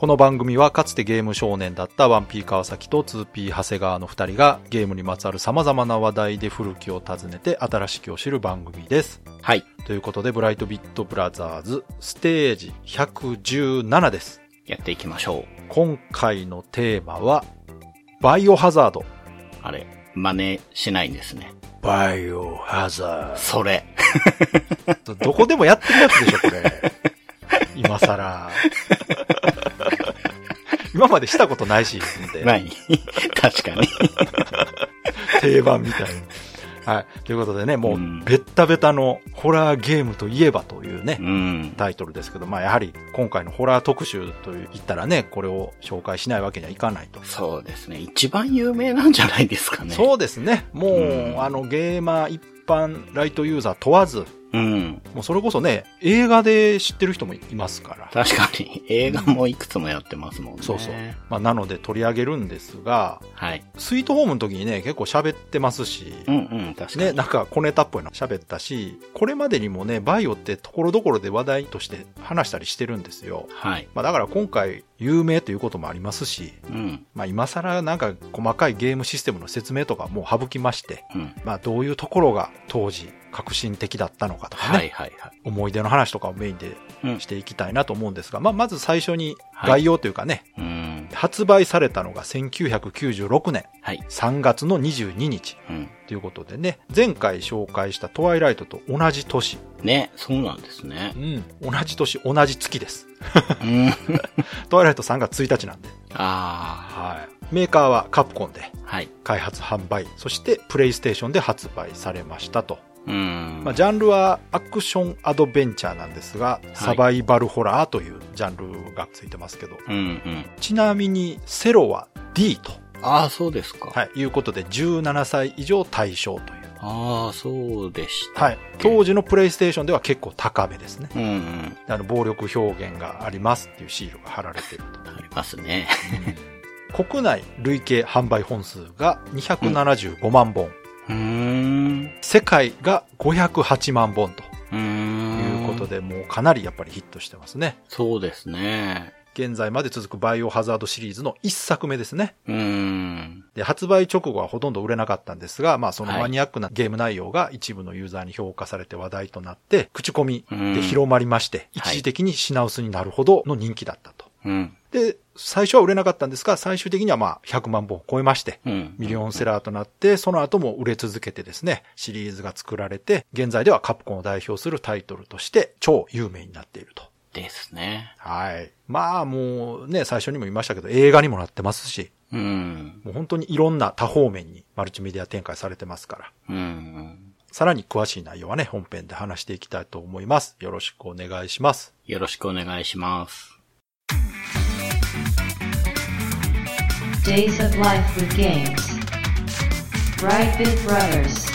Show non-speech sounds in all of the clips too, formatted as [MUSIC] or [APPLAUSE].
この番組はかつてゲーム少年だったワンピー川崎と 2P 長谷川の二人がゲームにまつわる様々な話題で古きを訪ねて新しきを知る番組です。はい。ということで、ブライトビットブラザーズステージ117です。やっていきましょう。今回のテーマは、バイオハザード。あれ、真似しないんですね。バイオハザそれ。ード。どこでもやってるやつでしょ、これ。[LAUGHS] 今更。今までしたことないし、でない。[LAUGHS] 確かに。定番みたいな。はい。ということでね、もう、うんベッタベタのホラーゲームといえばというね、うん。タイトルですけど、まあやはり今回のホラー特集と言ったらね、これを紹介しないわけにはいかないと。そうですね。一番有名なんじゃないですかね。そうですね。もう、うんあの、ゲーマー一般ライトユーザー問わず、うん。もうそれこそね、映画で知ってる人もいますから。確かに、映画もいくつもやってますもんね。そうそう。まあなので取り上げるんですが、はい。スイートホームの時にね、結構喋ってますし、うんうん、確かに。ね、なんか小ネタっぽいの喋ったし、これまでにもね、バイオってところどころで話題として話したりしてるんですよ。はい。まあだから今回有名ということもありますし、うん。まあ今更なんか細かいゲームシステムの説明とかもう省きまして、うん。まあどういうところが当時革新的だったのかとかね、はいはいはい。思い出の話とかをメインでうんしていきたいなと思うんですが、まあまず最初に概要というかね、うん。発売されたのが1996年はい。3月の22日うん。ということでね、前回紹介したトワイライトと同じ年、ね、そうなんですねう。ん、同じ年、同じ月です。うん。[LAUGHS] トワイライト3月1日なんで。あはい。メーカーはカプコンであ。はい。開発販売、そしてプレイステーションで発売されましたと。うん。まあ、ジャンルはアクションアドベンチャーなんですが、サバイバルホラーというジャンルがついてますけど、うんうん。ちなみにセロは D と、ああ、そうですか。はい、いうことで17歳以上対象という。ああ、そうでした。はい。当時のプレイステーションでは結構高めですね。うんうん。あの、暴力表現がありますっていうシールが貼られてるありますね。と。国内累計販売本数が275万本。うーん。世界が508万本と。いうことで、もうかなりやっぱりヒットしてますね。そうですね。現在まで続くバイオハザードシリーズの一作目ですね。うーん。で、発売直後はほとんど売れなかったんですが、まあそのはいマニアックなゲーム内容が一部のユーザーに評価されて話題となって、口コミうんで広まりまして、一時的に品薄になるほどの人気だったと。うん。で、最初は売れなかったんですが、最終的にはまあ100万本を超えまして、うん。ミリオンセラーとなって、その後も売れ続けてですね、シリーズが作られて、現在ではカプコンを代表するタイトルとして超有名になっていると。ですね。はい。まあもうね、最初にも言いましたけど、映画にもなってますし、うん。もう本当にいろんな多方面にマルチメディア展開されてますから、うん。さらに詳しい内容はね、本編で話していきたいと思います。よろしくお願いします。よろしくお願いします。Days of Life with Games. Brightbit Brothers.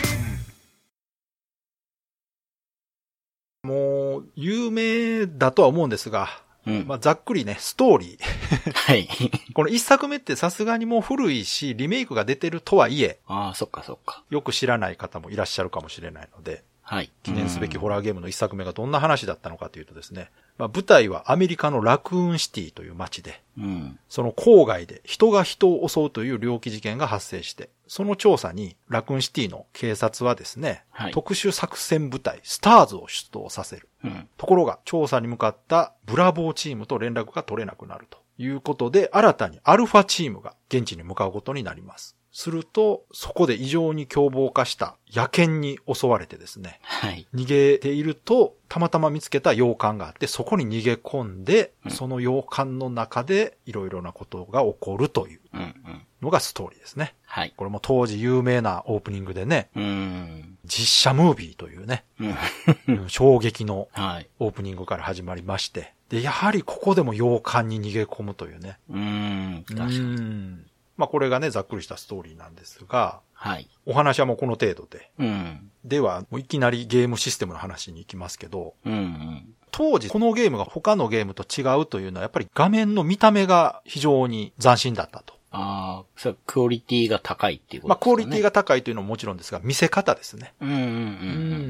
もう、有名だとは思うんですが、うん。まあ、ざっくりね、ストーリー。はい。[LAUGHS] この一作目ってさすがにもう古いし、リメイクが出てるとはいえ、ああ、そっかそっか。よく知らない方もいらっしゃるかもしれないので、はい。記念すべきホラーゲームの一作目がどんな話だったのかというとですね、まあ、舞台はアメリカのラクーンシティという街で、うん。その郊外で人が人を襲うという猟奇事件が発生して、その調査にラクーンシティの警察はですね、はい特殊作戦部隊スターズを出動させる。うん。ところが調査に向かったブラボーチームと連絡が取れなくなるということで、新たにアルファチームが現地に向かうことになります。すると、そこで異常に凶暴化した野犬に襲われてですね、はい。逃げていると、たまたま見つけた洋館があって、そこに逃げ込んで、うんその洋館の中でいろいろなことが起こるといううん。うん。のがストーリーですね。はい。これも当時有名なオープニングでね、うん。実写ムービーというね、うん。う [LAUGHS] ん衝撃のはい。オープニングから始まりまして、で、やはりここでも洋館に逃げ込むというね。うん。確かうに。んまあこれがね、ざっくりしたストーリーなんですが、はい。お話はもうこの程度で。うん。では、もういきなりゲームシステムの話に行きますけど、うんうん。当時このゲームが他のゲームと違うというのはやっぱり画面の見た目が非常に斬新だったと。ああ、それクオリティが高いっていうこまあ、とですかね。クオリティが高いというのももちろんですが、見せ方ですね。うんうんうんうん。う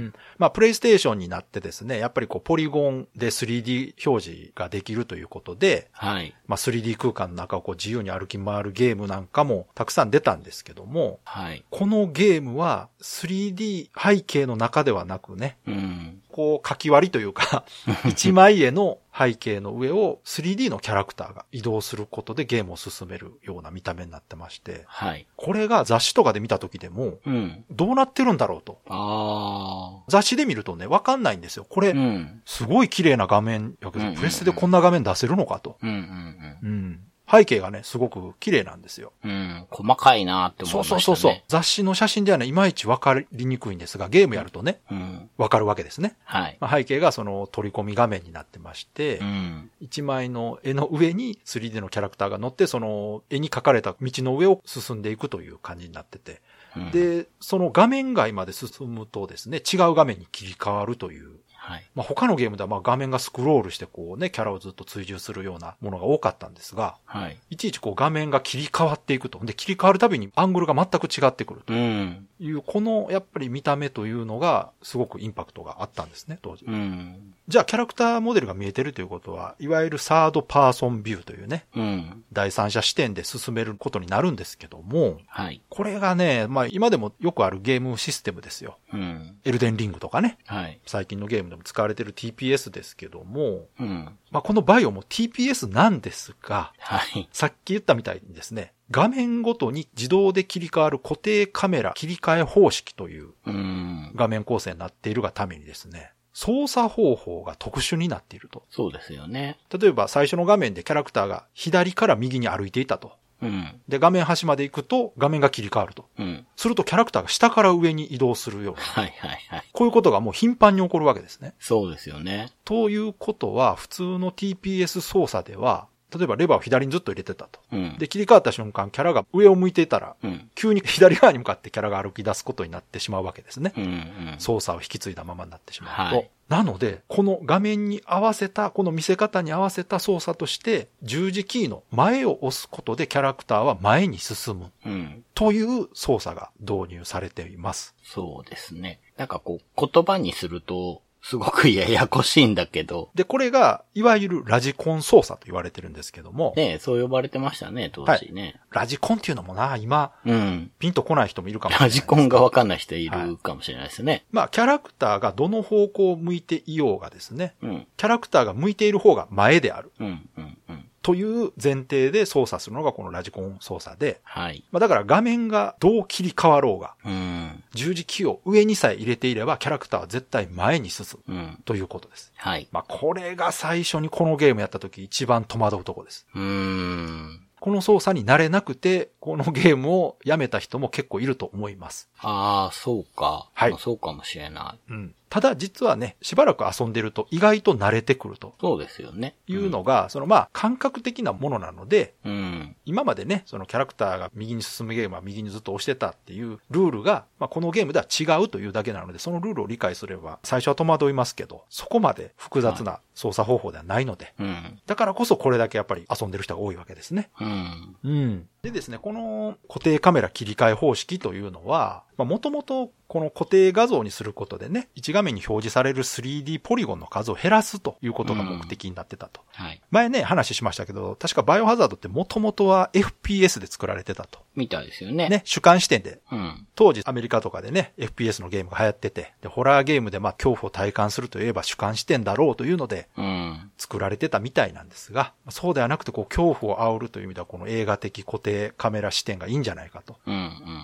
んまあ、プレイステーションになってですね、やっぱりこう、ポリゴンで 3D 表示ができるということで、はい。まあ、3D 空間の中をこう自由に歩き回るゲームなんかもたくさん出たんですけども、はい。このゲームは 3D 背景の中ではなくね、うん。こう書き割りというか、[LAUGHS] 一枚絵の背景の上を 3D のキャラクターが移動することでゲームを進めるような見た目になってまして、はい。これが雑誌とかで見た時でも、うん。どうなってるんだろうと。あ雑誌で見るとね、わかんないんですよ。これ、あ。うん。すごい綺麗な画面やけど、うんうんうんプレステでこんな画面出せるのかと。うんうんうん。背景がね、すごく綺麗なんですよ。うん。うん。細かいなって思いそうましたね。そうそうそう。雑誌の写真ではね、いまいちわかりにくいんですが、ゲームやるとね、うん。わかるわけですね。はい。まあ、背景がその取り込み画面になってまして、うん。一枚の絵の上に 3D のキャラクターが乗って、その絵に描かれた道の上を進んでいくという感じになってて、うん、で、その画面外まで進むとですね、違う画面に切り替わるという、はい。まあ、他のゲームではまあ画面がスクロールしてこうね、キャラをずっと追従するようなものが多かったんですが、はい。いちいちこう画面が切り替わっていくと。で、切り替わるたびにアングルが全く違ってくるとうん。いう、このやっぱり見た目というのがすごくインパクトがあったんですね、当時。うん。じゃあキャラクターモデルが見えてるということは、いわゆるサードパーソンビューというね、うん。第三者視点で進めることになるんですけども、はい。これがね、まあ今でもよくあるゲームシステムですよ。うん。エルデンリングとかね、はい。最近のゲームでも使われてる TPS ですけども、うん。まあこのバイオも TPS なんですが、はい。さっき言ったみたいにですね、画面ごとに自動で切り替わる固定カメラ切り替え方式といううん。画面構成になっているがためにですね、操作方法が特殊になっていると。そうですよね。例えば最初の画面でキャラクターが左から右に歩いていたと。うん。で、画面端まで行くと画面が切り替わると。うん。するとキャラクターが下から上に移動するような。はいはいはい。こういうことがもう頻繁に起こるわけですね。そうですよね。ということは、普通の TPS 操作では、例えばレバーを左にずっと入れてたと。うん。で、切り替わった瞬間、キャラが上を向いていたら、うん。急に左側に向かってキャラが歩き出すことになってしまうわけですね。うん。うん。操作を引き継いだままになってしまうと。はいなので、この画面に合わせた、この見せ方に合わせた操作として、十字キーの前を押すことでキャラクターは前に進むうん。という操作が導入されています。そうですね。なんかこう、言葉にすると、すごくややこしいんだけど、で、これが、いわゆるラジコン操作と言われてるんですけども、ねそう呼ばれてましたね、当時ね。ラジコンっていうのもな、今、うん。ピンとこない人もいるかもしれない。ラジコンがわかんない人いるかもしれないですね。まあ、キャラクターがどの方向を向いていようがですね、うん。キャラクターが向いている方が前であるうん。うん。うん。という前提で操作するのがこのラジコン操作で、はい。まあ、だから画面がどう切り替わろうが、うん。十字キーを上にさえ入れていればキャラクターは絶対前に進むうん。ということです。はい。まあ、これが最初にこのゲームやった時一番戸惑うとこです。うーん。この操作に慣れなくて、このゲームをやめた人も結構いると思います。ああ、そうか。はいまあそうかもしれない。うん。ただ実はね、しばらく遊んでると意外と慣れてくるとそうですよね。いうのが、そのまあ感覚的なものなので、うん。今までね、そのキャラクターが右に進むゲームは右にずっと押してたっていうルールが、まあ、このゲームでは違うというだけなので、そのルールを理解すれば、最初は戸惑いますけど、そこまで複雑な操作方法ではないので、うん。だからこそこれだけやっぱり遊んでる人が多いわけですね。うん。うん。でですね、この固定カメラ切り替え方式というのは、まあ、もともとこの固定画像にすることでね、1画面に表示される 3D ポリゴンの数を減らすということが目的になってたと。はい。前ね、話しましたけど、確かバイオハザードってもともとは FPS で作られてたと。みたいですよね。。ね、主観視点で。うん。当時アメリカとかでね、FPS のゲームが流行ってて、で、ホラーゲームでまあ恐怖を体感するといえば主観視点だろうというので、うん。作られてたみたいなんですが、そうではなくてこう恐怖を煽るという意味ではこの映画的固定カメラ視点がいいんじゃないかと。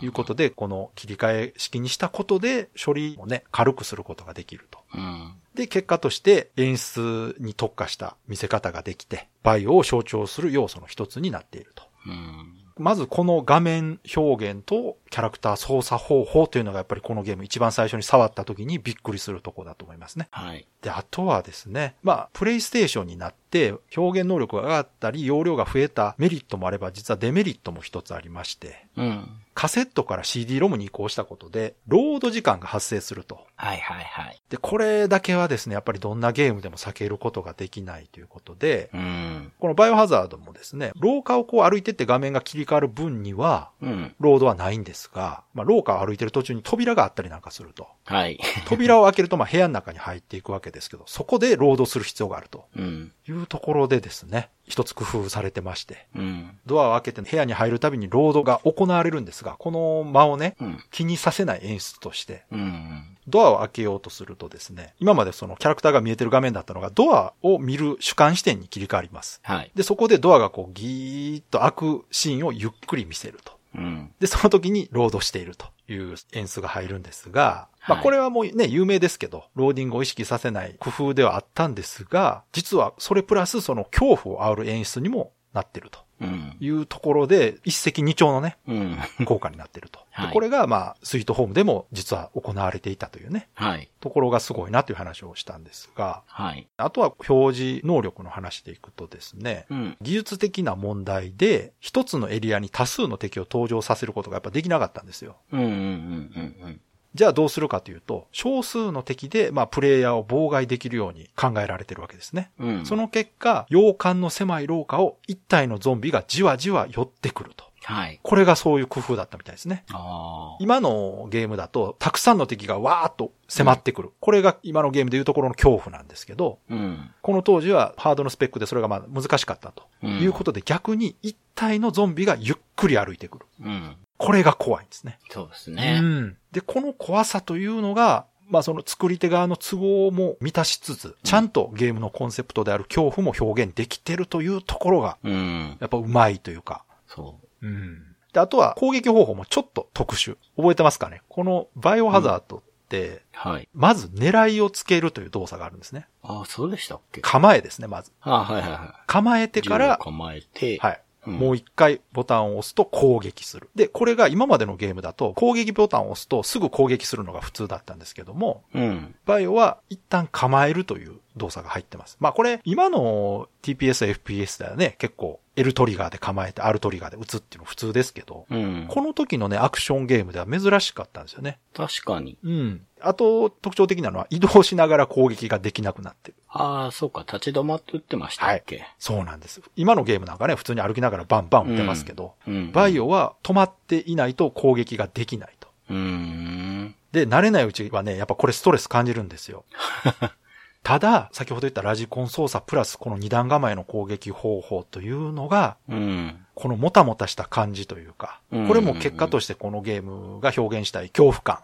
いうことで、この切り替え式にしたことで、処理をね、軽くすることができると。うん。で、結果として演出に特化した見せ方ができて、バイオを象徴する要素の一つになっていると。うん。まずこの画面表現とキャラクター操作方法というのがやっぱりこのゲーム一番最初に触った時にびっくりするとこだと思いますね。はい。で、あとはですね、まあ、プレイステーションになって表現能力が上がったり容量が増えたメリットもあれば実はデメリットも一つありまして、うん。カセットから CD ロムに移行したことで、ロード時間が発生すると。はいはいはい。で、これだけはですね、やっぱりどんなゲームでも避けることができないということで、うん。このバイオハザードもですね、廊下をこう歩いてって画面が切り替わる分には、うん。ロードはないんですが、まあ、廊下を歩いてる途中に扉があったりなんかすると。はい。扉を開けると、まあ、部屋の中に入っていくわけですけど、そこでロードする必要があるとうん。いうところでですね、一つ工夫されてまして、うん。ドアを開けて部屋に入るたびにロードが行われるんですが、この間をね、うん。気にさせない演出として、うん。ドアを開けようとするとですね、今までそのキャラクターが見えてる画面だったのが、ドアを見る主観視点に切り替わります。はい。で、そこでドアがこうギーッと開くシーンをゆっくり見せると。うん。で、その時にロードしているという演出が入るんですが、まあはいこれはもうね、有名ですけど、ローディングを意識させない工夫ではあったんですが、実はそれプラスその恐怖を煽る演出にもなってるとうん。いうところで、一石二鳥のね、うん。効果になってると。[LAUGHS] これがまあ、スイートホームでも実は行われていたというね、はい。ところがすごいなという話をしたんですが、はい。あとは表示能力の話でいくとですね、うん。技術的な問題で、一つのエリアに多数の敵を登場させることがやっぱできなかったんですよ。うん。うん。うん。じゃあどうするかというと、少数の敵で、まあ、プレイヤーを妨害できるように考えられてるわけですね。うん。うん。その結果、洋館の狭い廊下を一体のゾンビがじわじわ寄ってくると。はい。これがそういう工夫だったみたいですね。今のゲームだと、たくさんの敵がわーっと迫ってくる。これが今のゲームでいうところの恐怖なんですけど、うん。この当時はハードのスペックでそれがまあ難しかったとうんいうことで、逆に一体のゾンビがゆっくり歩いてくる。うん。これが怖いんですね。そうですうね。ん。で、この怖さというのが、まあその作り手側の都合も満たしつつ、ちゃんとゲームのコンセプトである恐怖も表現できてるというところが、うん。やっぱうまいというか、そうん。で、あとは攻撃方法もちょっと特殊。覚えてますかね？このバイオハザードって、う。はい。まず狙いをつけるという動作があるんですね。ああ、そうでしたっけ？構えですね、まず。ああ、はいはいはい。構えてから、構えて、はい。うんもう一回ボタンを押すと攻撃する。で、これが今までのゲームだと攻撃ボタンを押すとすぐ攻撃するのが普通だったんですけども、うん。バイオは一旦構えるという動作が入ってます。まあこれ、今の TPS、FPS だよね、結構 L トリガーで構えて R トリガーで撃つっていうの普通ですけど、うん。この時のね、アクションゲームでは珍しかったんですよね。確かに。うん。あと、特徴的なのは移動しながら攻撃ができなくなってる。ああ、そうか、立ち止まって撃ってましたっけ、そうなんです。今のゲームなんかね、普通に歩きながらバンバン撃ってますけど、うん。バイオは止まっていないと攻撃ができないと。で、慣れないうちはね、やっぱこれストレス感じるんですよ。[LAUGHS] ただ、先ほど言ったラジコン操作プラスこの二段構えの攻撃方法というのが、うん。このもたもたした感じというか、うんこれも結果としてこのゲームが表現したい恐怖感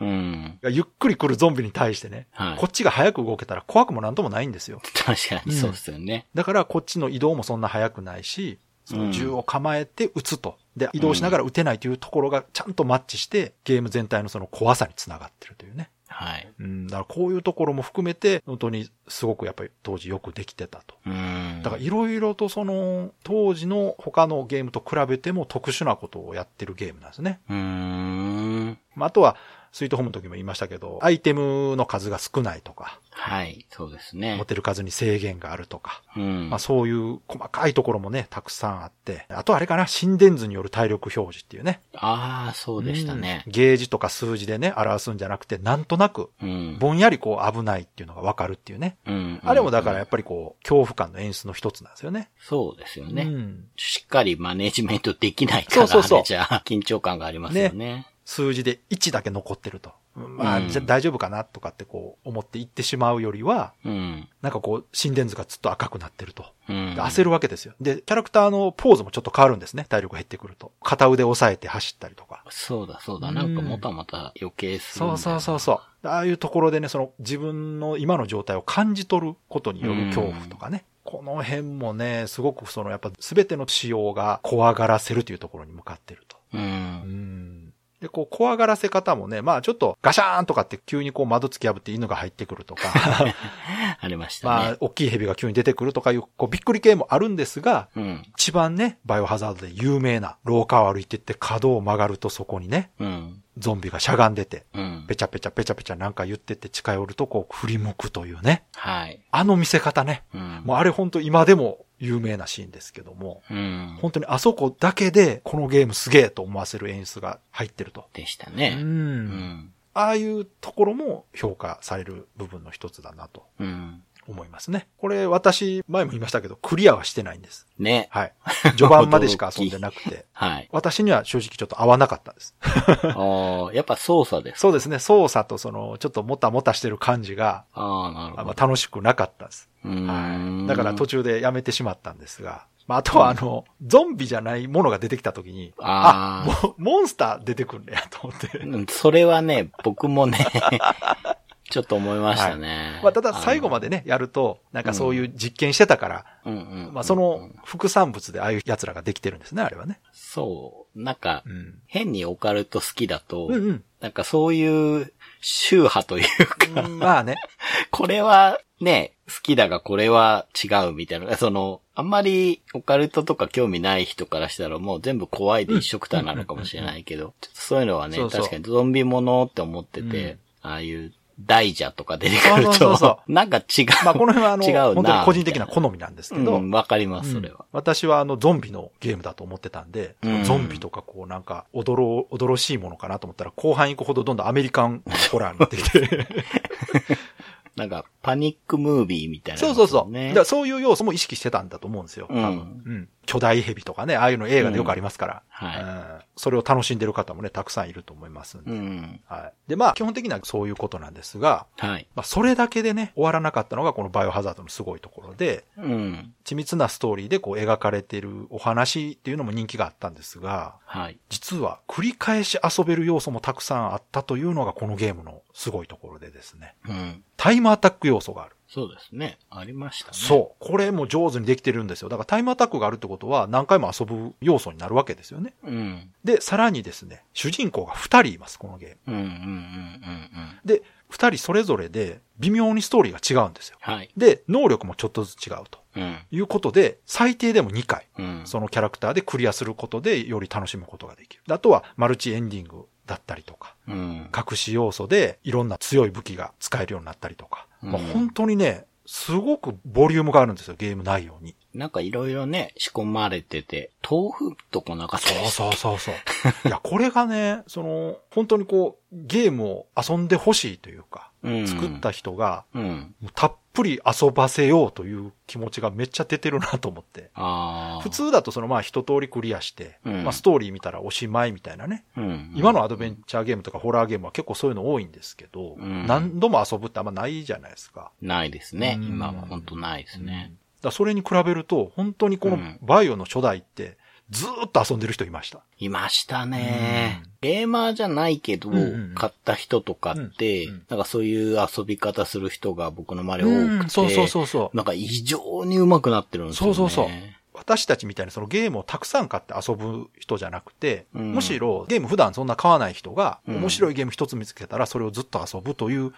うん。[LAUGHS] がゆっくり来るゾンビに対してね、はいこっちが早く動けたら怖くもなんともないんですよ。確かにそうですよね。だからこっちの移動もそんな速くないし、その銃を構えて撃つと。で、移動しながら撃てないというところがちゃんとマッチして、ゲーム全体のその怖さにつながってるというね。はい。うん、だからこういうところも含めて、本当にすごくやっぱり当時よくできてたと。うん。だからいろいろとその、当時の他のゲームと比べても特殊なことをやってるゲームなんですね。うーん。まあ、あとは、スイートホームの時も言いましたけど、アイテムの数が少ないとか、はい、そうです持ねっ。てる数に制限があるとか、うん。まあそういう細かいところもね、たくさんあって、あとあれかな、心電図による体力表示っていうね。ああ、そうでしたねうん。ゲージとか数字でね、表すんじゃなくて、なんとなく、うん。ぼんやりこう危ないっていうのがわかるっていうね。うん。あれもだからやうんっぱりこう、恐怖感の演出の一つなんですよね。そうですよね。うんしっかりマネジメントできないから、そうそうそう緊張感がありますよね。数字で1だけ残ってると。うんまあ、うんじゃあ大丈夫かなとかってこう思って言ってしまうよりは、うん。なんかこう、心電図がずっと赤くなってると。うん。で焦るわけですよ。で、キャラクターのポーズもちょっと変わるんですね。体力減ってくると。片腕押さえて走ったりとか。そうだそうだ。うんなんかもたもた余計するそうそうそうそう。ああいうところでね、その自分の今の状態を感じ取ることによる恐怖とかね。この辺もね、すごくそのやっぱ全ての仕様が怖がらせるというところに向かってると。う。うんん。で、こう、怖がらせ方もね、まあちょっとガシャーンとかって急にこう窓突き破って犬が入ってくるとか、[LAUGHS] ありましたね。まあ大きい蛇が急に出てくるとかいう、こうびっくり系もあるんですが、うん。一番ね、バイオハザードで有名な廊下を歩いてって角を曲がるとそこにね、うん。ゾンビがしゃがんでて、うん。ペチャペチャペチャペチャなんか言ってって近寄るとこう振り向くというね。はい。あの見せ方ね。うん。もうあれほんと今でも有名なシーンですけども、うん。本当にあそこだけでこのゲームすげえと思わせる演出が入ってると。でしたう。ね。うんん。ああいうところも評価される部分の一つだなとうん。思いますね。これ私、前も言いましたけど、クリアはしてないんです。ね。はい。序盤までしか遊んでなくて。[LAUGHS] はい。私には正直ちょっと合わなかったです。[LAUGHS] ああ、やっぱ操作です。そうですね。操作とその、ちょっともたもたしてる感じが、ああ、なるほど。あまあ楽しくなかったです。うーんはい。だから途中でやめてしまったんですが、まあ、あとはあの、ゾンビじゃないものが出てきた時に、あーあ、モンスター出てくんねやと思って。うんそれはね、僕もね、ちょっと思いましたね。まあ、ただ最後までね、やると、なんかそういう実験してたから、うんうんうんまあ、その副産物でああいう奴らができてるんですね、あれはね。そう。なんか、うん。変にオカルト好きだと、うんうんなんかそういう宗派というか、うん。まあね。[LAUGHS] これはね、好きだがこれは違うみたいな。その、あんまりオカルトとか興味ない人からしたらもう全部怖いで一緒くたなのかもしれないけど、そういうのはね、そうそう確かにゾンビものって思ってて、うんああいう大蛇とか出てくると、そうそう [LAUGHS] なんか違う。まあ、この辺はあの、[LAUGHS] 違うな本当に個人的な好みなんですけど、うん、わかります、それはうん。私はあの、ゾンビのゲームだと思ってたんで、うんゾンビとかこうなんか、おどろ、おどろしいものかなと思ったら、後半行くほどどんどんアメリカンホラーになってきて。[LAUGHS] なんか、パニックムービーみたいな、そうそうそう。ねだそういう要素も意識してたんだと思うんですよ。多分うんうん。巨大蛇とかね、ああいうの映画でよくありますから。はいうんそれを楽しんでる方もね、たくさんいると思いますんで。うん。はい。で、まあ、基本的にはそういうことなんですが、はい。まあ、それだけでね、終わらなかったのがこのバイオハザードのすごいところで、うん。緻密なストーリーでこう描かれているお話っていうのも人気があったんですが、はい。実は繰り返し遊べる要素もたくさんあったというのがこのゲームのすごいところでですね。うん。タイムアタック要素がある。そうですね。ありましたね。そう。これも上手にできてるんですよ。だからタイムアタックがあるってことは何回も遊ぶ要素になるわけですよね。う。うん。で、さらにですね、主人公が2人います、このゲーム。うんうんうんうんうん。で、2人それぞれで微妙にストーリーが違うんですよ。はい。で、能力もちょっとずつ違うとうん。いうことで、最低でも2回、うん。そのキャラクターでクリアすることでより楽しむことができる。あとはマルチエンディングだったりとか、うん。隠し要素でいろんな強い武器が使えるようになったりとか、うんまあ、本当にね、すごくボリュームがあるんですよ、ゲーム内容に。なんかいろいろね、仕込まれてて、豆腐とかなかったそうそうそうそう。いや、これがね、その、本当にこう、ゲームを遊んでほしいというか、うん作った人が、たっぷり遊ばせようという気持ちがめっちゃ出てるなと思って。普通だとそのまあ一通りクリアして、うんまあストーリー見たらおしまいみたいなね。うん。今のアドベンチャーゲームとかホラーゲームは結構そういうの多いんですけど、うん何度も遊ぶってあんまないじゃないですか。ないですね。うん今は本当ないですね。だそれに比べると、本当にこのうんバイオの初代って、ずーっと遊んでる人いました。いましたね。ゲーマーじゃないけど、買った人とかって、なんかそういう遊び方する人が僕の周り多くて、そうそうそうそう。なんか異常に上手くなってるんですよね。そうそうそう私たちみたいにそのゲームをたくさん買って遊ぶ人じゃなくて、うんむしろゲーム普段そんな買わない人が、うん面白いゲーム一つ見つけたらそれをずっと遊ぶという。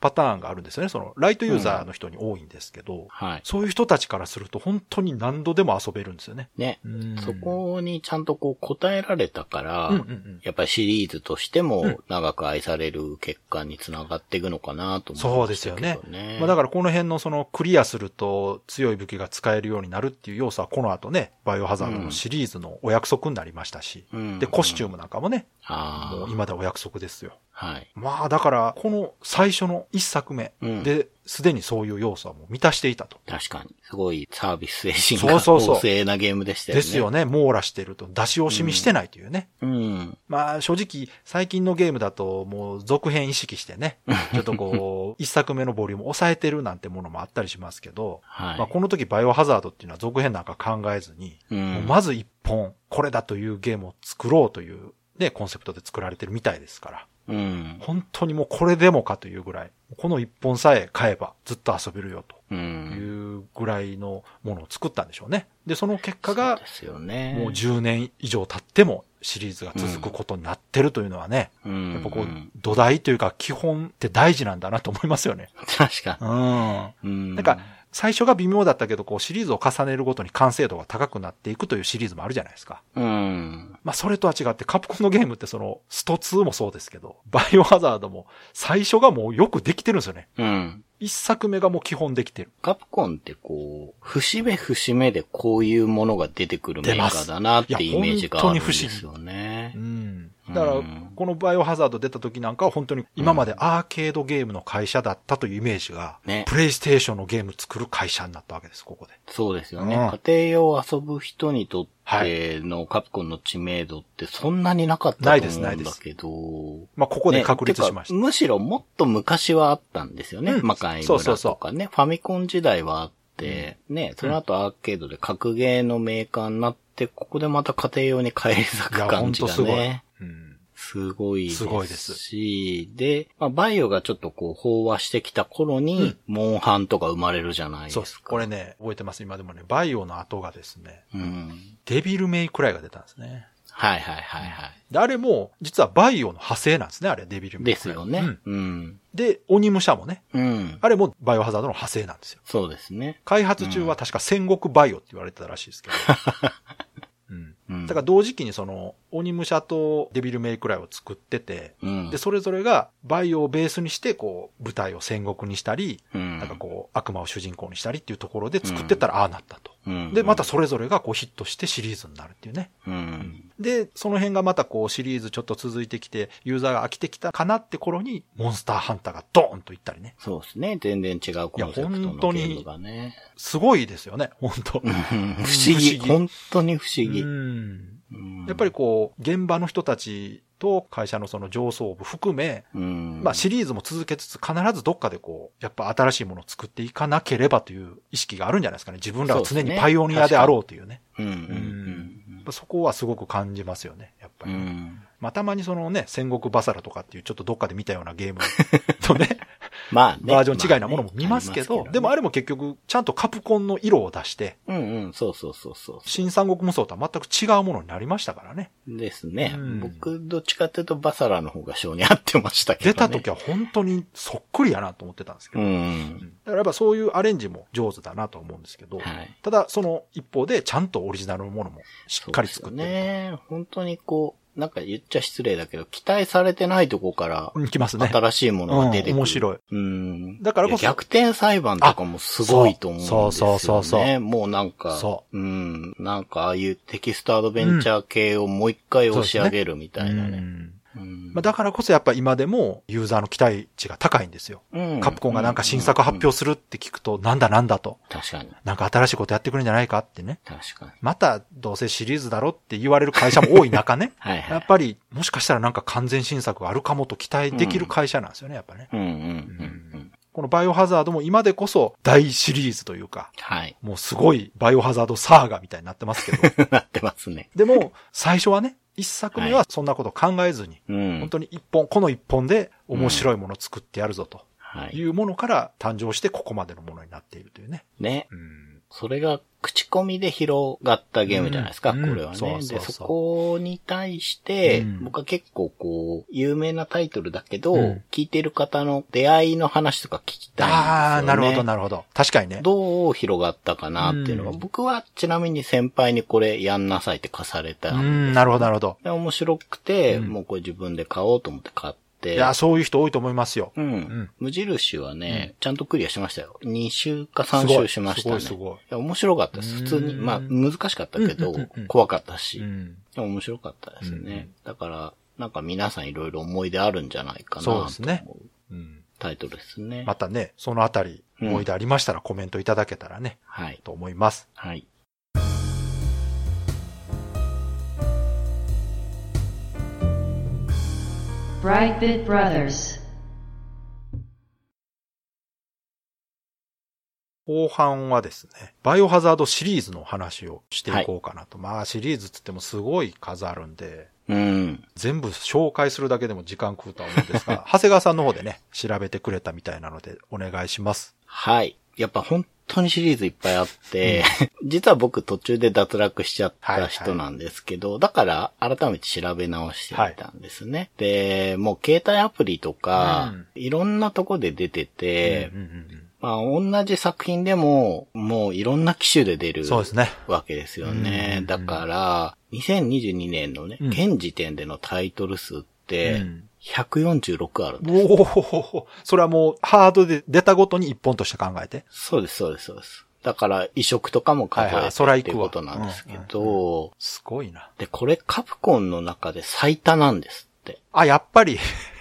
パターンがあるんですよね。そのライトユーザーの人に多いんですけど、はい。そういう人たちからすると本当に何度でも遊べるんですよね。ね。うんそこにちゃんとこう答えられたから、うんうんうんやっぱりシリーズとしてうんも長く愛される結果につながっていくのかなと思そいうましたですよね。まあだからこの辺のそのクリアすると強い武器が使えるようになるっていう要素はこの後ね、バイオハザードのシリーズのお約束になりましたし、うんで、コスチュームなんかもね、ああ。もう今でお約束ですよ。はい。まあだから、この最初の一作目うんで、すでにそういう要素はもう満たしていたと。確かに。すごいサービス精神がそうそうそう旺盛なゲームでしたよね。ですよね。網羅してると。出し惜しみしてないというね。うん。まあ正直、最近のゲームだともう続編意識してね、ちょっとこう、一作目のボリューム抑えてるなんてものもあったりしますけど、はい。まあこの時バイオハザードっていうのは続編なんか考えずに、うんまず一本、これだというゲームを作ろうというね、コンセプトで作られてるみたいですから。うん。本当にもうこれでもかというぐらい、この一本さえ買えばずっと遊べるよと。う。いうんぐらいのものを作ったんでしょうね。で、その結果がそうで、すよね。もう10年以上経ってもシリーズが続くことになってるというのはね、うん。やっぱこううん、土台というか基本って大事なんだなと思いますよね。確かうん。に。うん。なんか、最初が微妙だったけど、こうシリーズを重ねるごとに完成度が高くなっていくというシリーズもあるじゃないですか。うん。まあそれとは違ってカプコンのゲームってそのスト2もそうですけど、バイオハザードも最初がもうよくできてるんですよね。うん。一作目がもう基本できてる。カプコンってこう、節目節目でこういうものが出てくるメーカーだなってイメージがあるんでいや本当に不思議すよねう。ん。だからうん、このバイオハザード出た時なんかは本当に今までアーケードゲームの会社だったというイメージが、ねプレイステーションのゲーム作る会社になったわけです、ここで。そうですよね。うん家庭用遊ぶ人にとってのカプコンの知名度ってそんなになかったとない思うんですないですだけど。まあここで確立しました。ねむしろもっと昔はあったんですよね。うん魔界そうそうそう村とかね。ファミコン時代はあって、ね、その後アーケードで格ゲーのメーカーになって、ここでまた家庭用に返り咲く感じ本当すごい。がね。うんすごいですし。すごいですで、まあ、バイオがちょっとこう、飽和してきた頃に、モンハンとか生まれるじゃないですか。そうです。これね、覚えてます。今でもね、バイオの後がですね、うん。デビルメイクライが出たんですね。はいはいはいはい。で、あれも、実はバイオの派生なんですね、あれ、デビルメイクライ。ですよね。うんうん。で、鬼武者もね、うん。あれもバイオハザードの派生なんですよ。そうですね。開発中は確か戦国バイオって言われてたらしいですけど。[LAUGHS] だから同時期にその、鬼武者とデビルメイクライを作ってて、うん。で、それぞれがバイオをベースにして、こう、舞台を戦国にしたり、うん。なんかこう、悪魔を主人公にしたりっていうところで作ってったら、ああなったと。うん。で、またそれぞれがこうヒットしてシリーズになるっていうね。うん。で、その辺がまたこうシリーズちょっと続いてきて、ユーザーが飽きてきたかなって頃に、モンスターハンターがドーンといったりね。そうですね。全然違うコンセプトの本当にゲームがね。すごいですよね、本当うん不。思議 [LAUGHS] 本当に不思議。うんうんやっぱりこう、現場の人たちと会社のその上層部含め、うん。まあシリーズも続けつつ必ずどっかでこう、やっぱ新しいものを作っていかなければという意識があるんじゃないですかね。自分らは常にパイオニアであろうというね。うん。ううんん。やっぱそこはすごく感じますよね、やっぱうり。ん。まあたまにそのね、戦国バサラとかっていうちょっとどっかで見たようなゲーム [LAUGHS] とね、まあね。バージョン違いなものも見ますけど、まあねでもあれも結局ちゃんとカプコンの色を出して、うんうん、そうそうそうそう。新三国無双とは全く違うものになりましたからね。ですね。うん僕、どっちかっていうとバサラの方が性に合ってましたけどね。出た時は本当にそっくりやなと思ってたんですけうど。ん。だからやっぱそういうアレンジも上手だなと思うんですけど、はい。ただその一方でちゃんとオリジナルのものもしっかり作ってるそうですよね。本当にこう、なんか言っちゃ失礼だけど、期待されてないとこからうん、きますね。新しいものが出てくる。うん面白い。うん。だからこそ逆転裁判とかもすごいと思うんですよ、ね。そうそうそうそうもうなんか、。そうん。なんかああいうテキストアドベンチャー系をもう一回押し上げるみたいなね。うんうんまあ、だからこそやっぱ今でもユーザーの期待値が高いんですよ。うんカプコンがなんか新作発表するって聞くと、なんだなんだと。確かに。なんか新しいことやってくるんじゃないかってね。確かに。またどうせシリーズだろって言われる会社も多い中ね。[LAUGHS] はいはい。やっぱりもしかしたらなんか完全新作があるかもと期待できる会社なんですよね、やっぱね。うんうんうんうん。このバイオハザードも今でこそ大シリーズというか、はい。もうすごいバイオハザードサーガみたいになってますけど。なってますね。でも、最初はね、一作目はそんなこと考えずに、うん。本当に一本、この一本で面白いものを作ってやるぞとはい。いうものから誕生してここまでのものになっているというね。ね。うんそれが口コミで広がったゲームじゃないですか、うんこれはね。そうそうそうで、そこに対して、うん僕は結構こう、有名なタイトルだけど、うん聞いてる方の出会いの話とか聞きたいんですよ、ね。ああ、なるほど、なるほど。確かにね。どう広がったかなっていうのが、うん僕はちなみに先輩にこれやんなさいって貸された。うん、なるほど、なるほど。で面白くて、うんもうこれ自分で買おうと思って買って。いや、そういう人多いと思いますよ。うん。ん無印はね、ちゃんとクリアしましたよ。2週か3すごい週しましたね。すごいすごいいや、面白かったです。普通に。うんまあ、難しかったけど怖かったし。うん。でも面白かったですね。だから、なんか皆さんいろいろ思い出あるんじゃないかなと思うそうですねうん。タイトルですね。またね、そのあたり、うん思い出ありましたらコメントいただけたらね、はい。と思います。はい。Brightbit Brothers. 後半はですね、バイオハザードシリーズの話をしていこうかなと。まあシリーズつってもすごい数あるんで、うん。全部紹介するだけでも時間食うとは思うんですが、長谷川さんの方でね、調べてくれたみたいなのでお願いします。はい。やっぱ本当にシリーズいっぱいあって、実は僕途中で脱落しちゃった人なんですけど、だから改めて調べ直してみたんですね。で、もう携帯アプリとか、うん。いろんなとこで出てて、うんうんうんまあ、同じ作品でも、もういろんな機種で出るそうですね。わけですよね。うんだから、2022年のね、うん。現時点でのタイトル数ってうん、146あるんです。おおそれはもう、ハードで出たごとに一本として考えて？そうです、そうです、そうです。だから、移植とかも数はいはいっていうことなんですけうんど、すごいな。で、これカプコンの中で最多なんですって。あ、やっぱり、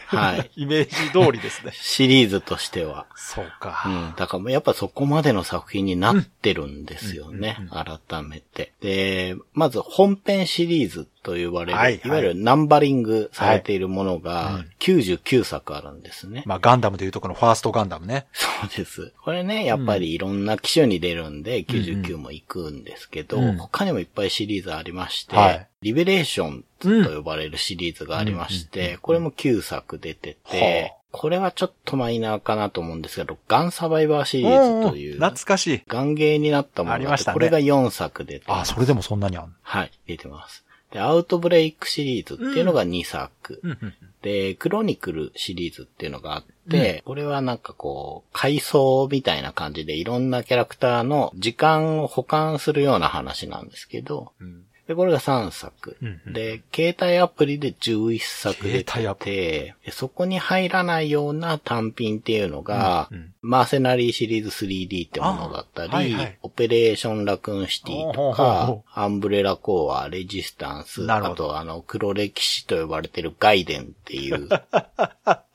はい。[LAUGHS] イメージ通りですね。[LAUGHS] シリーズとしては。そううか。ん。だからもうやっぱそこまでの作品になってるんですよね。うん改めて。で、まず本編シリーズと言われる、はいいわゆるナンバリングされているものがはいうん99作あるんですね。まあ、ガンダムでいうとこのファーストガンダムね。そうです。これね、やっぱりいろんな機種に出るんで、99も行くんですけど、うん他にもいっぱいシリーズありまして、はいリベレーションと呼ばれるシリーズがありまして、これも9作出てて、はこれはちょっとマイナーかなと思うんですけど、ガンサバイバーシリーズという、懐かしい。ガンゲーになったものがありましたねこれが4作出てまあ、す。それでもそんなにあんの？はい、出てます。で、アウトブレイクシリーズっていうのが2作。うんうんで、クロニクルシリーズっていうのがあって、これはなんかこう、回想みたいな感じでいろんなキャラクターの時間を補完するような話なんですけど、うんで、これが3作。うんうんで、携帯アプリで11作出携帯アてて、でそこに入らないような単品っていうのが、うんうんマーセナリーシリーズ 3D ってものだったり、あはいはいオペレーションラクーンシティとかう、アンブレラコア、レジスタンス、なるほどあとあの、黒歴史と呼ばれてるガイデンっていう、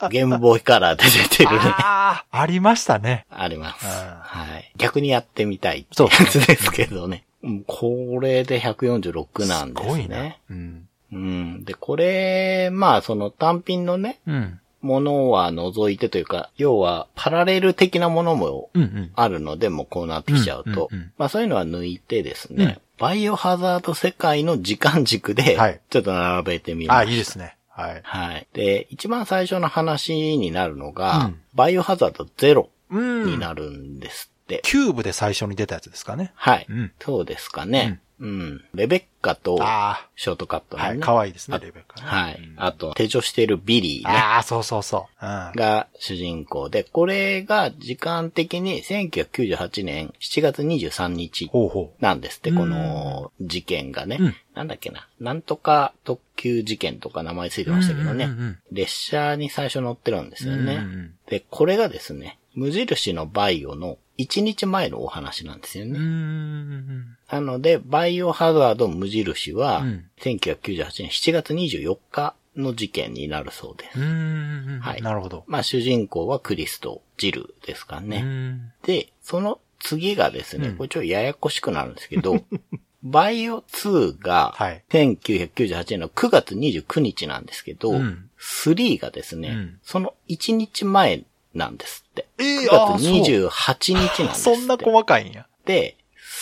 ゲームボーイカラーで出てるね。ああ、ありましたね。あります。あはい。逆にやってみたいってそうやつですけどね。うんこれで146なんですすごいなね。。うん。うん。で、これ、まあ、その単品のね、うん。ものは除いてというか、要は、パラレル的なものもうんうん。あるので、もうこうなってきちゃうと、うんうんうんまあそういうのは抜いてですね、バイオハザード世界の時間軸ではい、ちょっと並べてみました。あ、いいですね。はい。はい。で、一番最初の話になるのが、うんバイオハザードゼロうん。になるんです。キューブで最初に出たやつですかね。はい、うんそうですかね。うん。レベッカと、あショートカットあ。はい。可愛いですね、あレベッカね。はい。あと、手錠しているビリーね。ああ、そうそうそう。うん。が主人公で、これが時間的に1998年7月23日ほうほなんですって、うんこの事件がね。うんなんだっけな。なんとか特急事件とか名前ついてましたけどね。うんうんうんうん列車に最初乗ってるんですよね。うんうんうんで、これがですね、無印のバイオの1日前のお話なんですよね。ん。なので、バイオハザード無印はうん、1998年7月24日の事件になるそうです。うん。はいなるほど。まあ主人公はクリスとジルですかうね。ん。で、その次がですね、うんこれちょっとややこしくなるんですけど、[LAUGHS] バイオ2がはい1998年の9月29日なんですけど、うん3がですね、うんその1日前なんですって。えー9あー月28日なんですって。そんな細かいんや。で、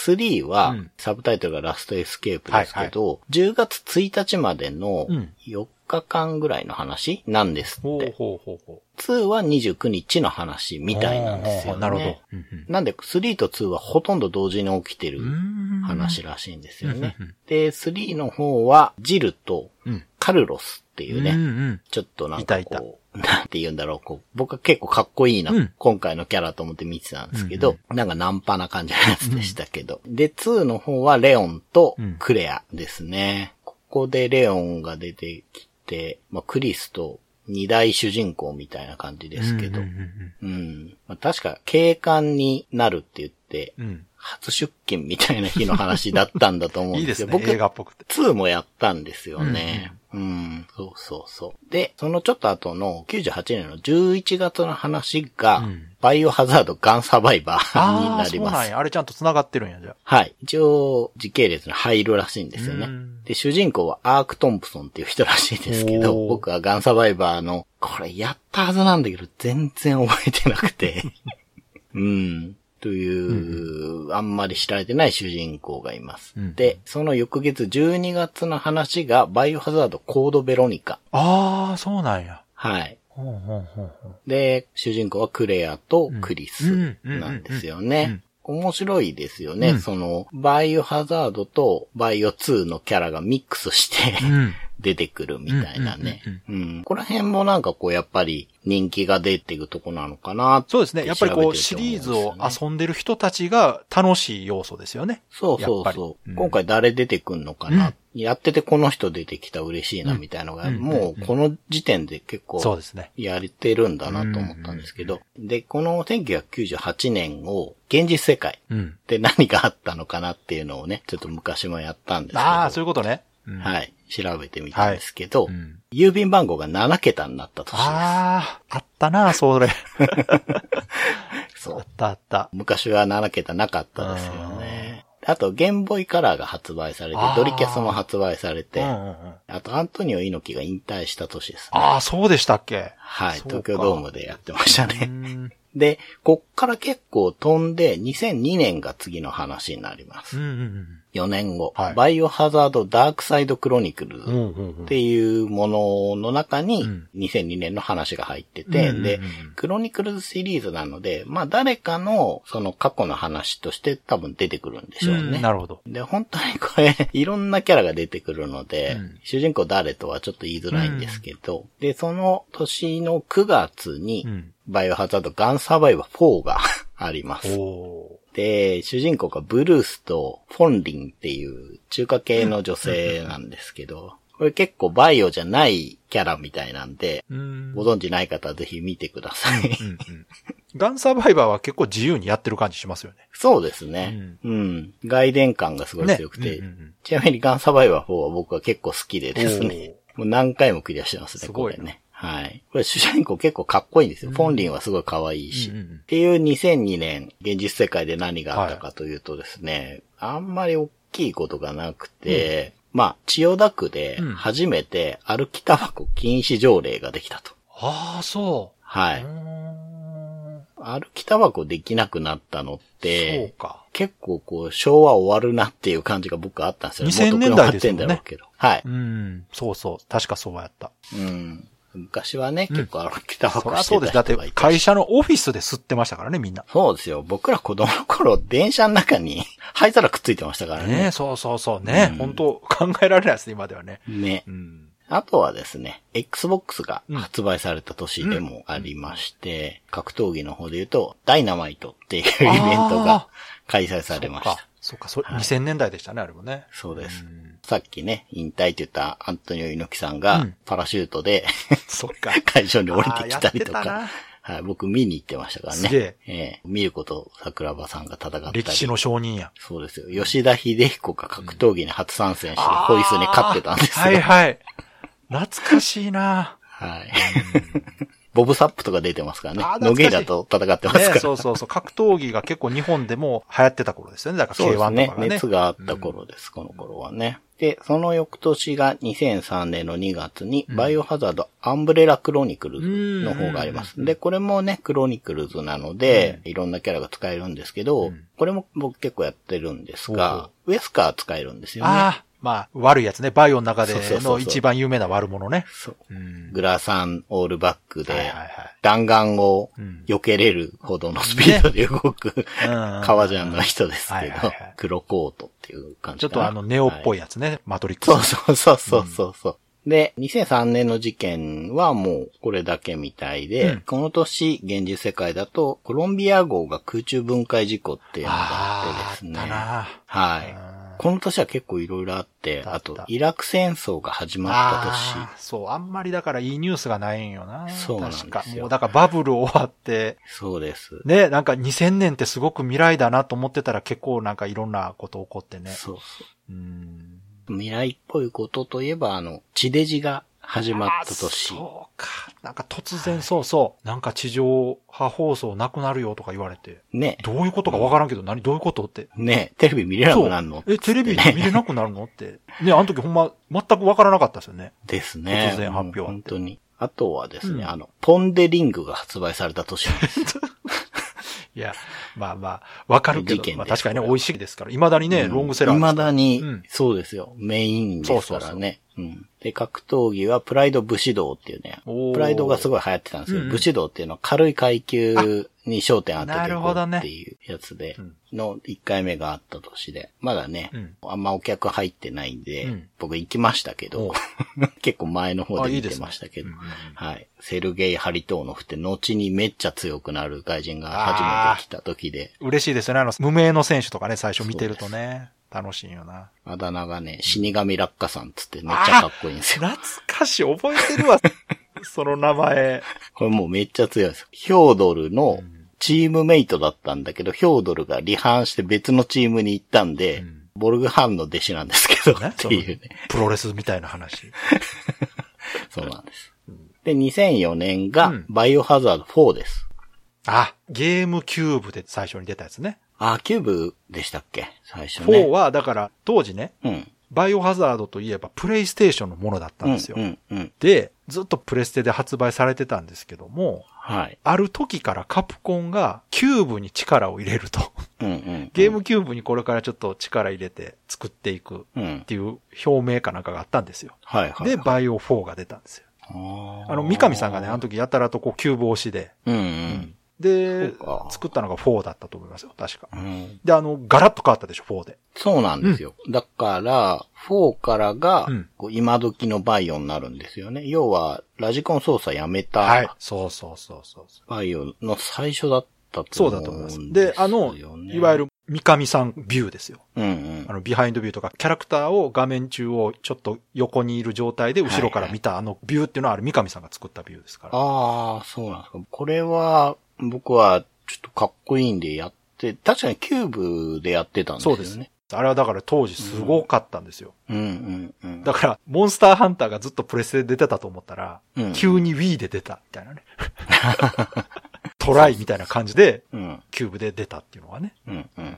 3は、うんサブタイトルがラストエスケープですけど、10月1日までのうん4日間ぐらいの話なんですって。ほうほうほうほ2は29日の話う。みたいなんですよね。なるほど。うんなんで3と2はほとんど同時に起きてるうん。話らしいんですよねうんうんうん。で、3の方はジルとうん。カルロスっていうね、うんうん。ちょっとなんかいたいこう、なんて言うんだろう、こう、僕は結構かっこいいな、うん今回のキャラと思って見てたんですけど、なんかナンパな感じのやつでしたけど。で、2の方はレオンとクレアですね。ここでレオンが出てきて、まあ、クリスと二大主人公みたいな感じですけど、ううんんうんうんまあ、確か警官になるって言って、うん。初出勤みたいな日の話だったんだと思うんでよ。[LAUGHS] いいですすね。僕映画っぽくて。2もやったんですよね。うん、そうそうそう。で、そのちょっと後の98年の11月の話が、うんバイオハザードガンサバイバーにああ、なります。そうなんや。あれちゃんと繋がってるんや、じゃはい。一応、時系列に入るらしいんですよねうん。で、主人公はアーク・トンプソンっていう人らしいですけど、僕はガンサバイバーの、これやったはずなんだけど、全然覚えてなくて。[LAUGHS] うん。という、あんまり知られてない主人公がいます。うんで、その翌月12月の話が、バイオハザードコードベロニカ。あ。ああ、そうなんや。はい。ほうほうほうほう。で、主人公はクレアとクリスなんですよね。面白いですよね。うんその、バイオハザードとバイオ2のキャラがミックスして、うん。出てくるみたいなね。うん。ここら辺もなんかこうやっぱり人気が出ていくとこなのかなそうですね。やっぱりこう、シリーズをね遊んでる人たちが楽しい要素ですよね。そうそうそう。うん今回誰出てくんのかな、うんやっててこの人出てきた嬉しいなみたいなのが、うんもうこの時点で結構そうですね。やれてるんだなと思ったんですけど、で、この1998年を現実世界うん。で何があったのかなっていうのをね、ちょっと昔もやったんですけど、ああ、そういうことね。うんはい、調べてみたんですけど、うん郵便番号が7桁になった年です。ああ、あったな、それ。[LAUGHS] そうあったあった。昔は7桁なかったですよね。あと、ゲームボーイカラーが発売されてドリキャスも発売されて、うんうんうんあと、アントニオ猪木が引退した年ですね。ああ、そうでしたっけ？はい、東京ドームでやってましたうね。んで、こっから結構飛んで、2002年が次の話になります。うんうん4年後、はい。バイオハザードダークサイドクロニクルうん。うんうん。うんっていうものの中にうん、2002年の話が入ってて、うんうんうんで、クロニクルズシリーズなので、まあ誰かのその過去の話として多分出てくるんでしょうね。うんなるほど。で、本当にこれ、[LAUGHS] いろんなキャラが出てくるので、うん。主人公誰とはちょっと言いづらいんですけど、で、その年の9月に、うんバイオハザードガンサバイバー4が [LAUGHS] あります。おで、主人公がブルースとフォンリンっていう中華系の女性なんですけど、これ結構バイオじゃないキャラみたいなんで、んご存知ない方はぜひ見てください。うんうんガンサバイバーは結構自由にやってる感じしますよね。そうですね。うん。外伝感がすごい強くて、ねうんうんうんちなみにガンサバイバー4は僕は結構好きでですね。もう何回もクリアしてますね、すごいなこれね。はい。これ主人公結構かっこいいんですよ。フォンリンはすごい可愛いし。うんうんうんっていう2002年、現実世界で何があったかというとですね、あんまり大きいことがなくて、まあ、千代田区でうん初めて歩きタバコ禁止条例ができたと。ああ、そう。はい。歩きタバコできなくなったのっそうて、か。結構こう、昭和終わるなっていう感じが僕あったんですよ2000もう年代ですもんね。はい。うん。そうそう。確かそうやった。うん。昔はね、うん結構歩きタバそコしてそうです。だた人がいたしって会社のオフィスで吸ってましたからね、みんな。そうですよ。僕ら子供の頃、電車の中に灰皿くっついてましたからね。ねそうそうそうね。うん本当考えられないですね、今ではね。ね。うん。あとはですね、Xbox がうん発売された年でもありまして、格闘技の方で言うと、ダイナマイトっていうイベントが開催されました。そうか、そうか、そはい2000年代でしたね、あれもね。そうです。んさっきね、引退って言ったアントニオ猪木さんがうん、パラシュートで、[LAUGHS] そっか。[LAUGHS] 会場に降りてきたりとかはい、僕見に行ってましたからね。すげえええ見ること桜庭さんが戦ったり。歴史の証人や。そうですよ。吉田秀彦が格闘技に初参戦して、ホイスに勝ってたんですよ。はいはい。懐かしいなはい。[LAUGHS] ボブサップとか出てますからね。ノゲイラと戦ってますから。ね、そうそうそう。格闘技が結構日本でも流行ってた頃ですよね。だからそうです K1 ねとかがね。熱があった頃です、この頃はね。で、その翌年が2003年の2月に、バイオハザードアンブレラクロニクルズの方があります。で、これもね、クロニクルズなので、いろんなキャラが使えるんですけど、これも僕結構やってるんですが、ウエスカー使えるんですよね。ああ、まあ、悪いやつね。バイオの中での一番有名な悪者ね。そう。うん。グラサンオールバックで、はいはいはい。弾丸をうん避けれるほどのスピードで動く、うん [LAUGHS] 革ジャンの人ですけどはいはいはい、黒コートっていう感じちょっとあの、ネオっぽいやつね。マトリックス。そうそうそうそうそうそう。で、2003年の事件はもうこれだけみたいで、うんこの年、現実世界だと、コロンビア号が空中分解事故っていうのがあってですね。あーあったなはい。この年は結構いろいろあって、あと、イラク戦争が始まった年。そう、あんまりだからいいニュースがないんよな。そうなんですよ確か。もうだからバブル終わって、そうです。ね、なんか2000年ってすごく未来だなと思ってたら結構なんかいろんなこと起こってね。そうそうん。う。未来っぽいことといえば、あの、地デジが始まったあ年。そうか。なんか突然そうそう。なんか地上波放送なくなるよとか言われて。ね。どういうことかわからんけど、何？どういうことって。ね、テレビ見れなくなるの？そうえ、テレビで見れなくなるのって。ね、あの時ほんま、全くわからなかったですよね。ですね。突然発表あってもう本当に。あとはですね、うんあの、ポンデリングが発売された年なんです。[LAUGHS] いや、まあまあ、わかるけど、まあ確かにね、美味しいですから。未だにね、うんロングセラー。未だに、うんそうですよ。メインですからそうそうね。うん。で、格闘技はプライド武士道っていうね、プライドがすごい流行ってたんですけど、うん。うん武士道っていうのは軽い階級に焦点当てなていこうるほどねっていうやつでうん、の1回目があった年で、まだね、うん。あんまお客入ってないんで、うん。僕行きましたけおど、[LAUGHS] 結構前の方で見てましたけど、うんうんうん。はい。セルゲイ・ハリトーノフって後にめっちゃ強くなる外人が初めて来た時で、嬉しいですよね。あの、無名の選手とかね、最初見てるとね。楽しいよな。あだ名がね、死神落下さんつってめっちゃかっこいいんですよ。懐かしい、覚えてるわ。[LAUGHS] その名前。これもうめっちゃ強いです。ヒョードルのチームメイトだったんだけど、ヒョードルが離反して別のチームに行ったんで、うんボルグハンの弟子なんですけど、ねっていうね。プロレスみたいな話。[LAUGHS] そうなんです。で、2004年がうんバイオハザード4です。あ、ゲームキューブで最初に出たやつね。あ、キューブでしたっけ？最初ね。4は、だから、当時ね、うん。バイオハザードといえばプレイステーションのものだったんですよ。うん、うん、うん。で、ずっとプレステで発売されてたんですけども、はい。ある時からカプコンがキューブに力を入れると。うん、うん。ゲームキューブにこれからちょっと力入れて作っていくうんっ。ていう表明かなんかがあったんですよ。はい、はい。で、バイオ4が出たんですよ。あの、三上さんがね、あの時やたらとこうキューブ推しで、うん、うん。でそうか、作ったのが4だったと思いますよ、確か。うんで、あの、ガラッと変わったでしょ、4で。そうなんですよ。だから、4からがうん、こう今時のバイオになるんですよね。要は、ラジコン操作やめた、はい。そうそうそうそうそう。バイオの最初だったとそう思うんだと思います。でで、あの、いわゆる、る三上さんビューですよ。うんうんあ。の、ビハインドビューとか、キャラクターを画面中をちょっと横にいる状態で後ろから見たあのビューっていうのはあれ三上さんが作ったビューですから。ああ、そうなんですか。これは、僕は、ちょっとかっこいいんでやって、確かにキューブでやってたんですよね。そうですね。あれはだから当時すごかったんですよ。うんうんうん。だから、モンスターハンターがずっとプレステで出てたと思ったら、うん急に Wii で出た、みたいなね。トライみたいな感じで、うん。キューブで出たっていうのはね。うんうんうん。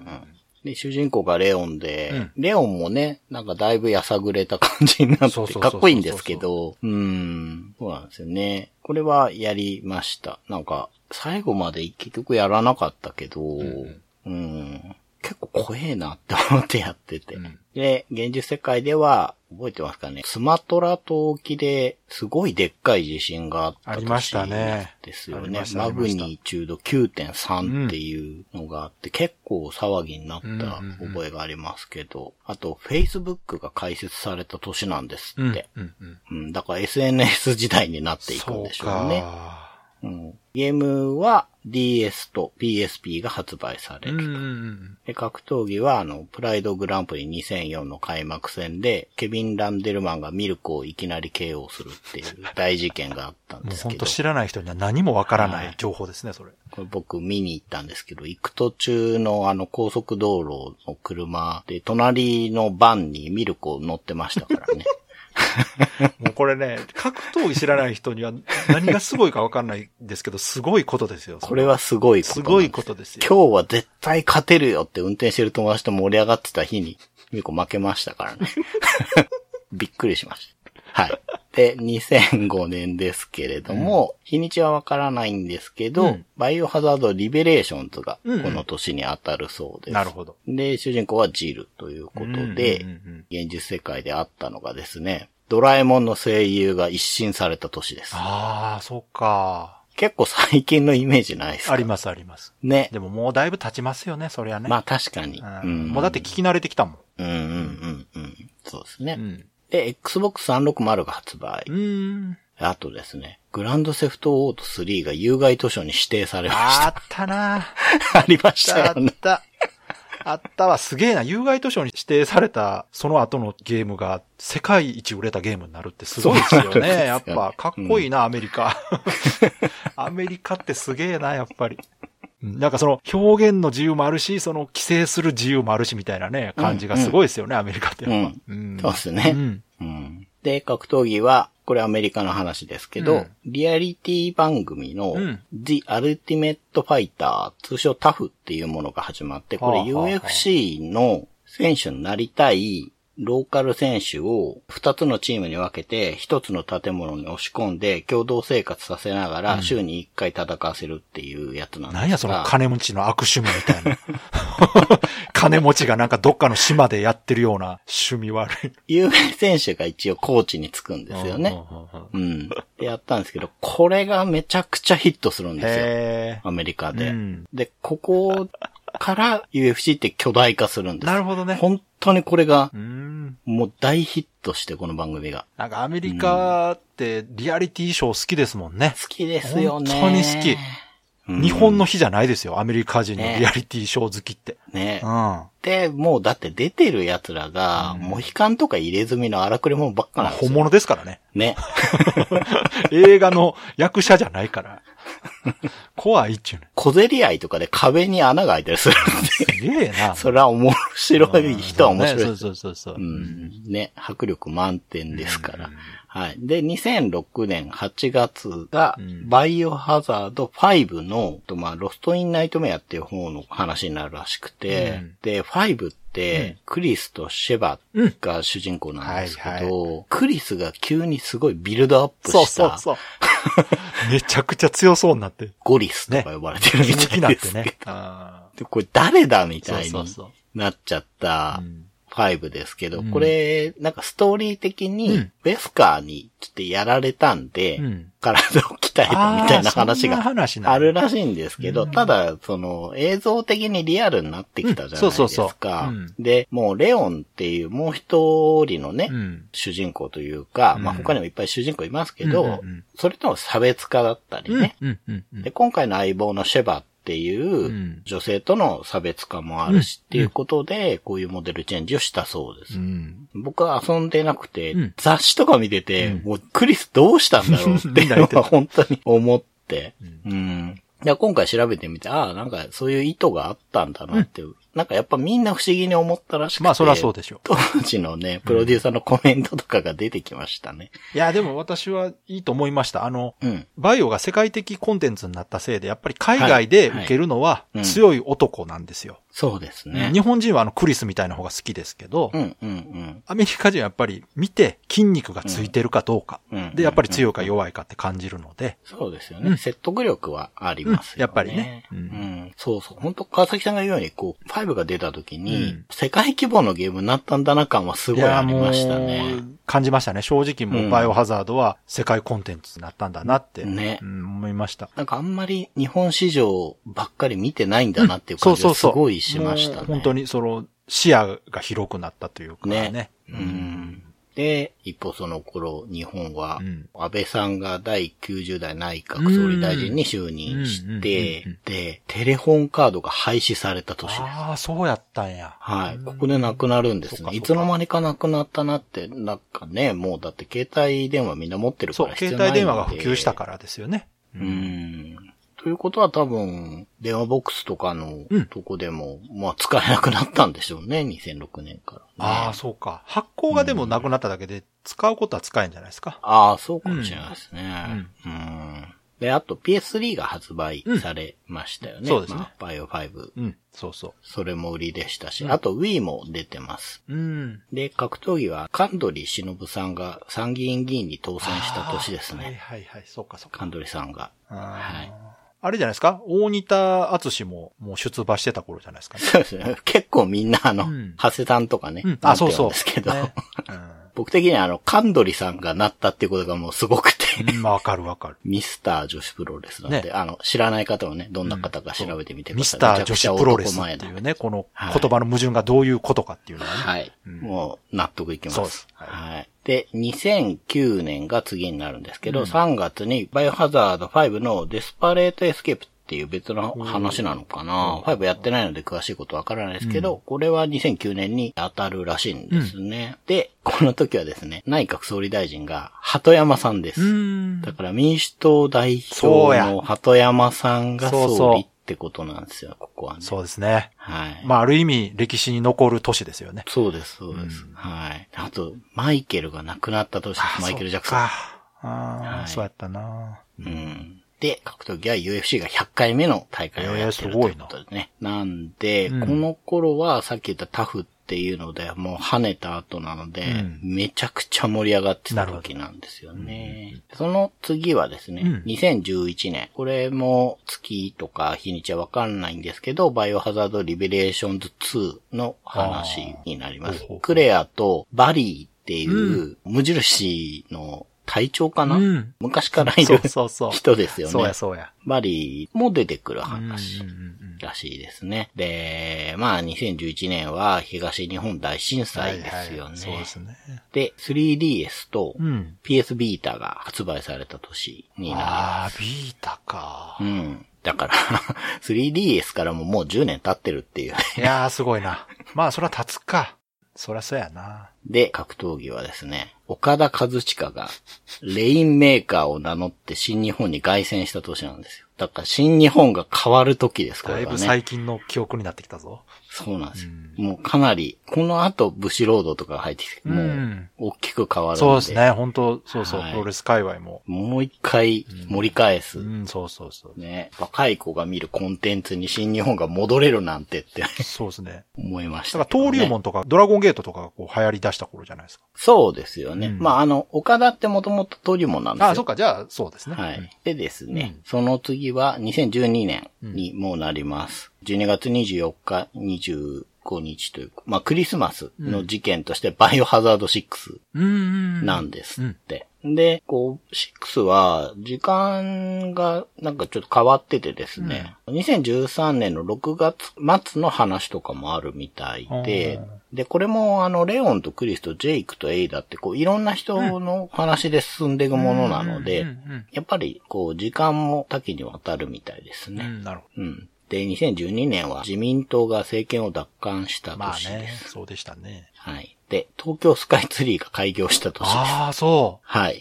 で、主人公がレオンで、うん。レオンもね、なんかだいぶやさぐれた感じになって、かっこいいんですけど、うーん、そうなんですよね。これはやりました。なんか、最後まで結局やらなかったけど、ん。うん結構怖えなって思ってやってて。うんで、現実世界では、覚えてますかね、スマトラ島沖ですごいでっかい地震があったありましたねですよねマグニチュード9.3っていうのがあって、結構騒ぎになったうんうんうん覚えがありますけど、あと、Facebook が開設された年なんですうん。って。うんうん。うん、だから SNS 時代になっていくんでしょうね。か。うん、ゲームは DS と PSP が発売される。うんうんうん。で、格闘技は、あの、プライドグランプリ2004の開幕戦で、ケビン・ランデルマンがミルクをいきなり KO するっていう大事件があったんもうですけど。本当知らない人には何もわからない情報ですね、それ。これ僕見に行ったんですけど、行く途中のあの高速道路の車で、隣のバンにミルクを乗ってましたからね。[LAUGHS] [LAUGHS] もうこれね、格闘技知らない人には何がすごいかわかんないんですけど、すごいことですよ。これはすごいことすすごいことですよ。今日は絶対勝てるよって運転してる友達と盛り上がってた日に、ミルコ負けましたからね。[LAUGHS] びっくりしました。はい。で、2005年ですけれども、日にちはわからないんですけど、うんバイオハザードリベレーションズがこうんうんの年に当たるそうです。なるほど。で、主人公はジルということで、うんうんうん現実世界であったのがですね、ドラえもんの声優が一新された年です。ああ、そっか。結構最近のイメージないですか？ありますあります。ね。でももうだいぶ経ちますよね、そりゃね。まあ確かに。うんもうだって聞き慣れてきたもん。うんうんうんうん。そうですね。うん。で、Xbox 360が発売。あとですね、グランドセフトオート3が有害図書に指定されましあた。ったな [LAUGHS] ありましたあよねっ。た。あったわ。すげえな。有害図書に指定されたその後のゲームが世界一売れたゲームになるってすごいですよそうなんですよね。やっぱ、かっこいいな、アメリカ。[LAUGHS] アメリカってすげえな、やっぱり。うん。なんかその表現の自由もあるし、その規制する自由もあるしみたいなね、感じがすごいですよね、アメリカってやっぱ。うん。そうですね。うん。うん。で、格闘技は、これアメリカの話ですけど、うん。リアリティ番組の、うん。The Ultimate Fighter、通称タフっていうものが始まって、これ UFC の選手になりたいローカル選手を2つのチームに分けて、1つの建物に押し込んで、共同生活させながら、週に1回戦わせるっていうやつなんですが、何やその金持ちの悪趣味みたいな。[LAUGHS] 金持ちがなんかどっかの島でやってるような趣味悪い。有名選手が一応コーチにつくんですよね。うん。で、やったんですけど、これがめちゃくちゃヒットするんですよ。へアメリカで。うんで、ここから UFC って巨大化するんでー。す。なるほどね。本当にこれがう、ん。もう大ヒットして、この番組が。なんかアメリカってリアリティショー好きですもんね。好きですよね。本当に好きうん日本の日じゃないですよ。アメリカ人のリアリティショー好きって。ねう。ん。で、もうだって出てる奴らが、モヒカンとか入れ墨の荒くれ者ばっかなんですよ。本物ですからね。ね。[LAUGHS] 映画の役者じゃないから。怖いっちゅうね。小競り合いとかで壁に穴が開いたりするんすげえな。で、それは面白い人は面白いそう。そうそうそう。うん。ね、迫力満点ですから。はい。で、2006年8月が、バイオハザード5の、とまあ、ロストインナイトメアっていう方の話になるらしくて、うんで、5って、クリスとシェバが主人公なんですけど、はいクリスが急にすごいビルドアップそうした、そうそう。[LAUGHS] めちゃくちゃ強そうになって。ゴリスとか呼ばれてるみたいですね。あでこれ誰だみーたいにそうそうそう。なっちゃったうん5ですけど、うん。これ、なんかストーリー的うにん、ベスカーにちょっとやられたんで、うん。体を鍛えたみたいな話があるらしいんですけど、ただ、その映像的にリアルになってきたじゃないですか。で、もうレオンっていうもう一人のね、うん。主人公というか、まあうん他にもいっぱい主人公いますけど、それとの差別化だったりね、で、今回の相棒のシェバっていううん。女性との差別化もあるしっていうことで、こういうモデルチェンジをしたそうです。うん。僕は遊んでなくて、うん。雑誌とか見てて、うん。もうクリスどうしたんだろうって [LAUGHS] 本当に思って、うん。で今回調べてみて、ああ、なんかそういう意図があったんだなって、なんかやっぱみんな不思議に思ったらしくて。まあそりゃそうでしょう。当時のね、プロデューサーのコメントとかが出てきましたね。いや、でも私はいいと思いました。あの、うん。バイオが世界的コンテンツになったせいで、やっぱり海外で受けるのははいはい強い男なんですよ。そうですね。日本人はあのクリスみたいな方が好きですけど、うん、うん、うん。アメリカ人はやっぱり見て筋肉がついてるかどうか、うんで、やっぱり強いか弱いかって感じるので、そうですよね。うん説得力はありますよね。うんやっぱりねう。うんんそうそう。本当川崎さんが言うように、こう、5が出た時に、うん世界規模のゲームになったんだな感はすごいありましたね。感じましたね。正直もううんバイオハザードは世界コンテンツになったんだなって、ねうん思いました。なんかあんまり日本市場ばっかり見てないんだなっていう感じがすごいしましたね。本当にその視野が広くなったというかね。ね。うん。で、一方その頃、日本はうん、安倍さんが第90代内閣総理大臣に就任しうんてで、テレフォンカードが廃止された年です。ああ、そうやったんや。はい。ここでなくなるんですね。いつの間にかなくなったなって、なんかね、もうだって携帯電話みんな持ってるかそう、ら必要ないんで携帯電話が普及したからですよね。うん。ということは多分、電話ボックスとかのうんとこでも、まあ使えなくなったんでしょうね、2006年から、ね。ああ、そうか。発行がでもなくなっただけで、使うことは使えんじゃないですか？ああ、そうかもしれないですね。うん。で、あと PS3 が発売されましたよね。そうですねまあ、バイオ5。うん、そうそそれも売りでしたし、あと Wii も出てます。う。うん。で、格闘技は、カンドリ忍さんが参議院議員に当選した年ですはいね。はいはい、そうかそうか。カンドリさんが。はいあれじゃないですか？大仁田敦ももう出馬してた頃じゃないですかね。そうですね。結構みんなあの、うん長谷さんとかね。うん。なあ、そうそう。ですけど、ね僕的にはあの、カンドリさんがなったっていうことがもうすごくて、わかるわかる。[LAUGHS] ミスター女子プロレスなんで、ねあの、知らない方はね、どんな方か調べてみてください。ミスター女子プロレスっていうね、このはい言葉の矛盾がどういうことかっていうのはね。はい。うんもう、納得いきます。そうですは。はいで、2009年が次になるんですけど、うん。3月にバイオハザード5のデスパレートエスケープっていう別の話なのかな、5やってないので詳しいことわからないですけど、これは2009年に当たるらしいんですね。で、この時はですね、内閣総理大臣が鳩山さんです。うん。だから民主党代表の鳩山さんが総理ってことなんですよ、ここはね。そうですね。はい。まあある意味歴史に残る年ですよね。そうです、そうです。はい。あと、マイケルが亡くなった年です、マイケル・ジャクソン。ああ、はいそうやったな。うん。で、格闘技は UFC が100回目の大会をやってるということでね。なんで、うんこの頃はさっき言ったタフってっていうので、もう跳ねた後なので、うんめちゃくちゃ盛り上がってた時なんですよね。その次はですね、うん2011年。これも月とか日にちはわかんないんですけど、バイオハザードリベレーションズ2の話になります。クレアとバリーっていう無印の隊長かな、うん昔からいる。[LAUGHS] 人ですよね。そうやそうや。バリーも出てくるうん話らしいですね。で、まあ2011年は東日本大震災ですよね。はいはいそうですね。で、3DS とうん。PS ビータが発売された年になりまああ、ビータかす。う。ん。だから、[LAUGHS] 3DS からももう10年経ってるっていう。いやー、すごいな。まあ、そら立つか。そらそうやな。で、格闘技はですね、岡田和親がレインメーカーを名乗って新日本に凱旋した年なんですよ。だから新日本が変わる時です、こだいぶ。最近の記憶になってきたぞ。そうなんですよ。もうかなり、この後、ブシロードとかが入ってきて、もう、大きく変わるんで。そうですね。本当そうそう、はいプロレス界隈も。もう一回盛り返す。うん、そうそうそう。ね。若い子が見るコンテンツに新日本が戻れるなんてってそうですね。思いましだから、登竜門とか、ドラゴンゲートとかがこう流行り出した頃じゃないですか。そうですよね。うんまあ、あの、岡田ってもともと登竜門なんですよ。ああ、そっか、じゃあ、そうですね。はい。でですね、その次は2012年にもうなります。12月24日、25日というか、まあクリスマスの事件としてバイオハザード6うん。うん。なんですって。で、こう、6は、時間がなんかちょっと変わっててですね、2013年の6月末の話とかもあるみたいで、で、これもあの、レオンとクリスとジェイクとエイダってこう、いろんな人の話で進んでいくものなのでうんうんうん、やっぱりこう、時間も多岐にわたるみたいですね。うん、なるほうん。で、2012年は自民党が政権を奪還したど。まあ年でね、す。そうでしたね。はい。で、東京スカイツリーが開業した年です。ああ、そはい。う。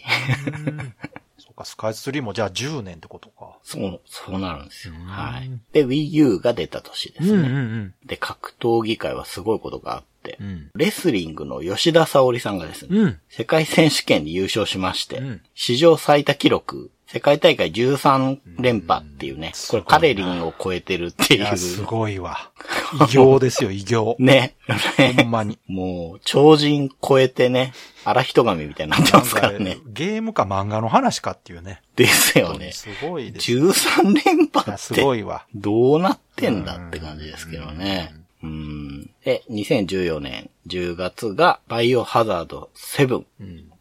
そうか、スカイツリーもじゃあ10年ってことか。そう、そうなるんですよ。はい。で、Wii U が出た年ですね。んで、格闘技界はすごいことがあって、うん。レスリングの吉田沙保里さんがですね、うん。世界選手権で優勝しまして、うん史上最多記録、世界大会13連覇っていうね、これカレリンを超えてるっていう。いや、すごいわ。[LAUGHS] 異形ですよ、異形。ね。ほんまに。もう、超人超えてね、荒人神みたいになってますからね。ゲームか漫画の話かっていうね。ですよね。すごいです。13連覇っすて、ごいわ。どうなってんだって感じですけどね。うん。で、2014年10月が、バイオハザード7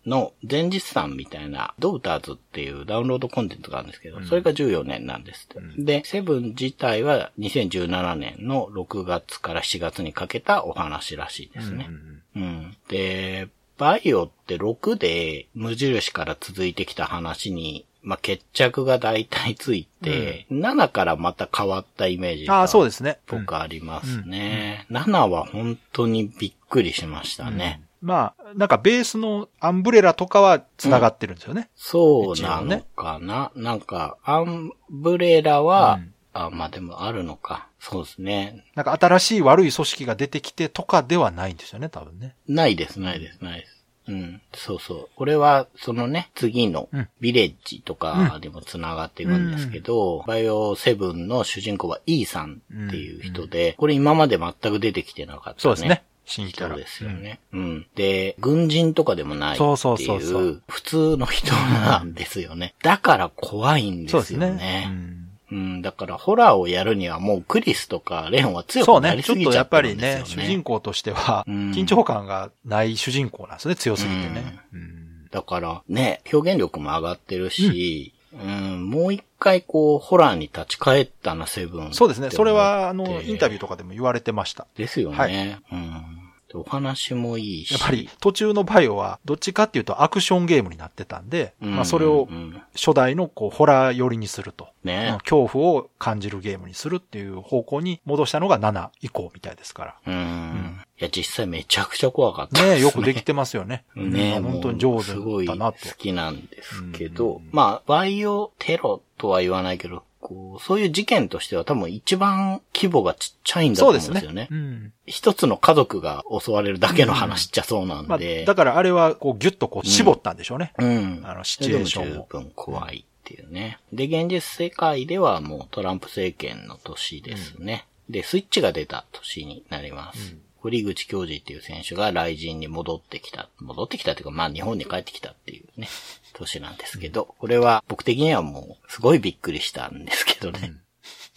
の前日談みたいな、ドウターズっていうダウンロードコンテンツがあるんですけど、それが14年なんですって。で、7自体は2017年の6月から7月にかけたお話らしいですね。うん。で、バイオって6で無印から続いてきた話に、まあ、決着が大体ついて、7からまた変わったイメージがああ、そうですね。僕ありますね。7は本当にびっくりしましたね。まあ、なんかベースのアンブレラとかは繋がってるんですよね。そうなのかな、なんか、アンブレラは、あ、まあでもあるのか。そうですね。なんか新しい悪い組織が出てきてとかではないんですよね、多分ね。ないです、ないです、ないです。うん。そうそう。これは、そのね、次のうん、ビレッジとかでも繋がっていくんですけど、バイオセブンの主人公は E さんっていう人で、これ今まで全く出てきてなかったね。そうですね。新キャラ。人ですよね。うん。で、軍人とかでもないっていそうそうそうそうう、普通の人なんですよね。だから怖いんそうですすでよね。ね。うんうん、だからホラーをやるにはもうクリスとかレオンは強そうね。くなりすちょっとやぎちゃってるっぱりね、んですよね。主人公としては、うん緊張感がない主人公なんですね、強すぎてね。うんだからね、表現力も上がってるし、うん、もう一回こう、ホラーに立ち返ったな、セブン。そうですね。それは、あの、インタビューー。とかでも言われてました。ですよね。はいうん。でお話もいいし。やっぱり途中のバイオはどっちかっていうとアクションゲームになってたんで、うん、まあそれをうん初代のこうホラー寄りにすると、ねうん恐怖を感じるゲームにするっていう方向に戻したのが7以降みたいですから。うん。いや、実際めちゃくちゃ怖かったねえ、よくできてますよね。[LAUGHS] ねうん本当に上手すごいだなと。好きなんですけど、まあ、バイオテロとは言わないけど、こう、そういう事件としては多分一番規模がちっちゃいんだと思うんですよね。ですね。うん。一つの家族が襲われるだけの話っちゃそうなんまあ、で。だからあれはこうギュッとこう絞ったんでしょうね。うん。あのシチュエーションを十分怖いっていうね。で、現実世界ではもうトランプ政権の年ですね。で、スイッチが出た年になります。堀口教授っていう選手が雷神に戻ってきた。戻ってきたっていうか、まあ日本に帰ってきたっていうね、年なんですけど、これは僕的にはもう、すごいびっくりしたんですけどね。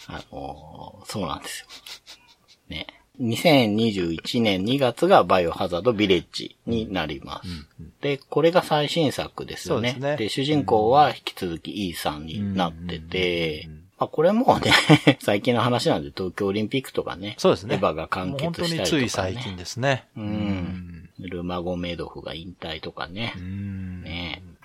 あのーそうなんですよ。ね。2021年2月がバイオハザードビレッジになります。で、これが最新作ですよね。ですね主人公は引き続き E さんになってて、まあこれもうね、[LAUGHS] 最近の話なんで東京オリンピックとかね、そうですね。エヴァが完結したりとか、ね。につい最近ですね。うん。ルマゴメドフが引退とかねう、ん。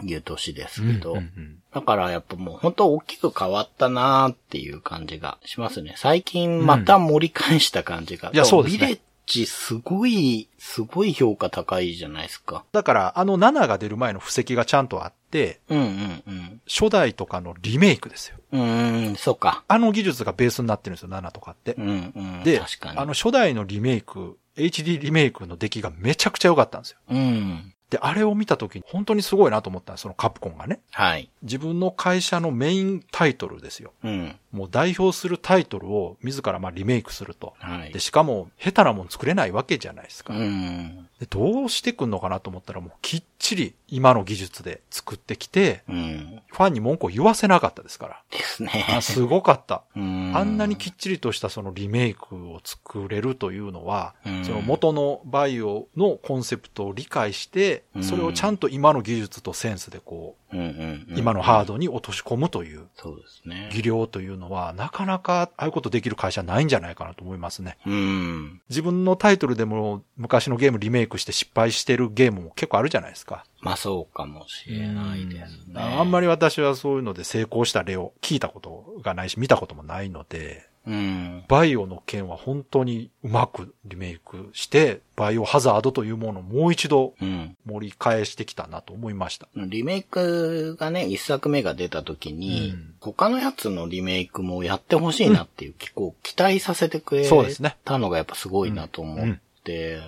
ね、いう年ですけど、うんうんだからやっぱもう本当大きく変わったなーっていう感じがしますね。最近また盛り返した感じが。いやそうですねビレッジすごい、すごい評価高いじゃないですか。だから、あの7が出る前の布石がちゃんとあって、うんうんうん。初代とかのリメイクですよ。うーん、そうか。あの技術がベースになってるんですよ、7とかってう。んうん。で、確かに。あの初代のリメイク、HD リメイクの出来がめちゃくちゃ良かったんですよ。うん。で、あれを見た時に本当にすごいなと思ったそのカプコンがね。はい。自分の会社のメインタイトルですよ。うん。もう代表するタイトルを自らまあリメイクすると。はいで、。しかも下手なもん作れないわけじゃないですか。うん。でどうしてくんのかなと思ったらもうきっちり今の技術で作ってきて、うん。ファンに文句を言わせなかったですから。ですね。あすごかった。うんあんなにきっちりとしたそのリメイクを作れるというのは、うんその元のバイオのコンセプトを理解してう、んそれをちゃんと今の技術とセンスでこうんうんうう、ん。今のハードに落とし込むというそうですね。技量というのは、なかなかああいうことできる会社ないんじゃないかなと思いますね。うん。自分のタイトルでも昔のゲームリメイクして失敗してるゲームも結構あるじゃないですか。まあそうかもしれないですね。あんまり私はそういうので成功した例を聞いたことがないし、見たこともないので、うん。バイオの件は本当にうまくリメイクして、バイオハザードというものをもう一度うん。盛り返してきたなと思いました。リメイクがね、一作目が出た時に、うん他のやつのリメイクもやってほしいなっていう、結構期待させてくれそうですねたのがやっぱすごいなと思って、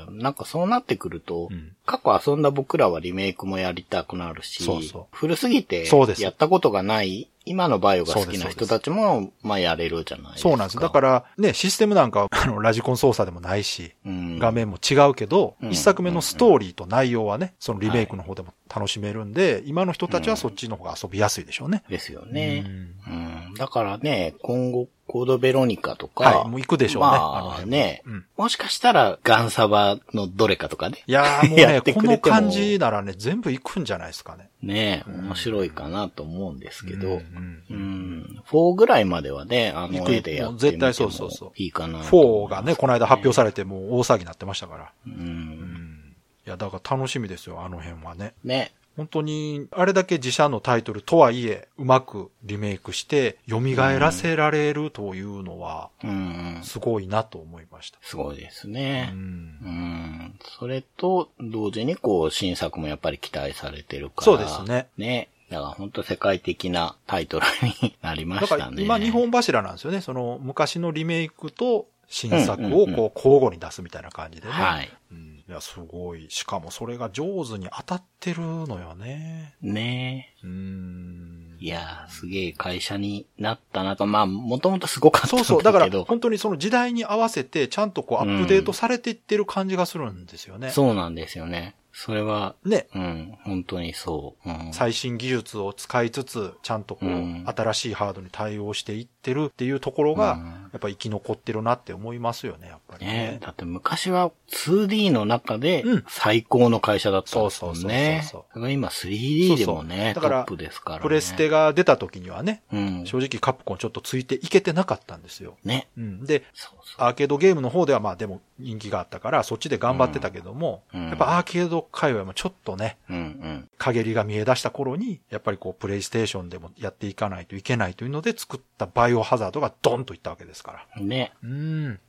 なんかそうなってくると、うん。過去遊んだ僕らはリメイクもやりたくなるし、そうそう。古すぎてやったことがない、今のバイオが好きな人たちも、まあやれるじゃないですか。そうなんです。だからね、システムなんかはあのラジコン操作でもないし、うん、画面も違うけど、うん一作目のストーリーと内容はね、そのリメイクの方でも楽しめるんで、今の人たちはそっちの方が遊びやすいでしょうね。ですよね。うんうん。だからね、今後、コードベロニカとか、はいもう行くでしょうねまあ辺ね、うんもしかしたらガンサバのどれかとかね。いやーもう [LAUGHS] やね、この感じならね、全部行くんじゃないですかね。ね面白いかなと思うんですけど、ううんうんん。4ぐらいまではね、あの絵でやってみても絶対そうそうそういいかなと4思いますがね、この間発表されてもう大騒ぎになってましたから。う。うんん。いや、だから楽しみですよ、あの辺はね。ね。本当に、あれだけ自社のタイトルとはいえ、うまくリメイクして、蘇らせられるというのは、うん。すごいなと思いました。すごいですうね。んう。ん。それと、同時にこう、新作もやっぱり期待されてるから。そうですね。ね。だから本当世界的なタイトルになりまだしたね。から今日本柱なんですよね。その昔のリメイクと新作うんうんうんをこう交互に出すみたいな感じでね。はい。うんいや、すごい。しかもそれが上手に当たってるのよね。ねうん。いやー、すげえ会社になったなと。まあ、もともとすごかったんだけど。そうそう。だから本当にその時代に合わせてちゃんとこうアップデートされていってる感じがするんですよね。そうなんですよね。それは、ね。うん、本当にそう。うん、最新技術を使いつつ、ちゃんとこう、うん新しいハードに対応していってるっていうところが、うんやっぱ生き残ってるなって思いますよね、やっねね。だって昔は 2D の中でうん最高の会社だったんですもんね。そうそうそうそう今 3D でもね、そうそうトップですからね。プレステが出た時にはね、うん。正直カプコンちょっとついていけてなかったんですよ。ね。うん。で、そうそう。アーケードゲームの方ではまあでも人気があったから、そっちで頑張ってたけども、うんやっぱアーケード界隈もちょっとね、うんうん。陰りが見え出した頃に、やっぱりこう、プレイステーションでもやっていかないといけないというので作ったバイオハザードがドンといったわけですから。ね。うん。うん。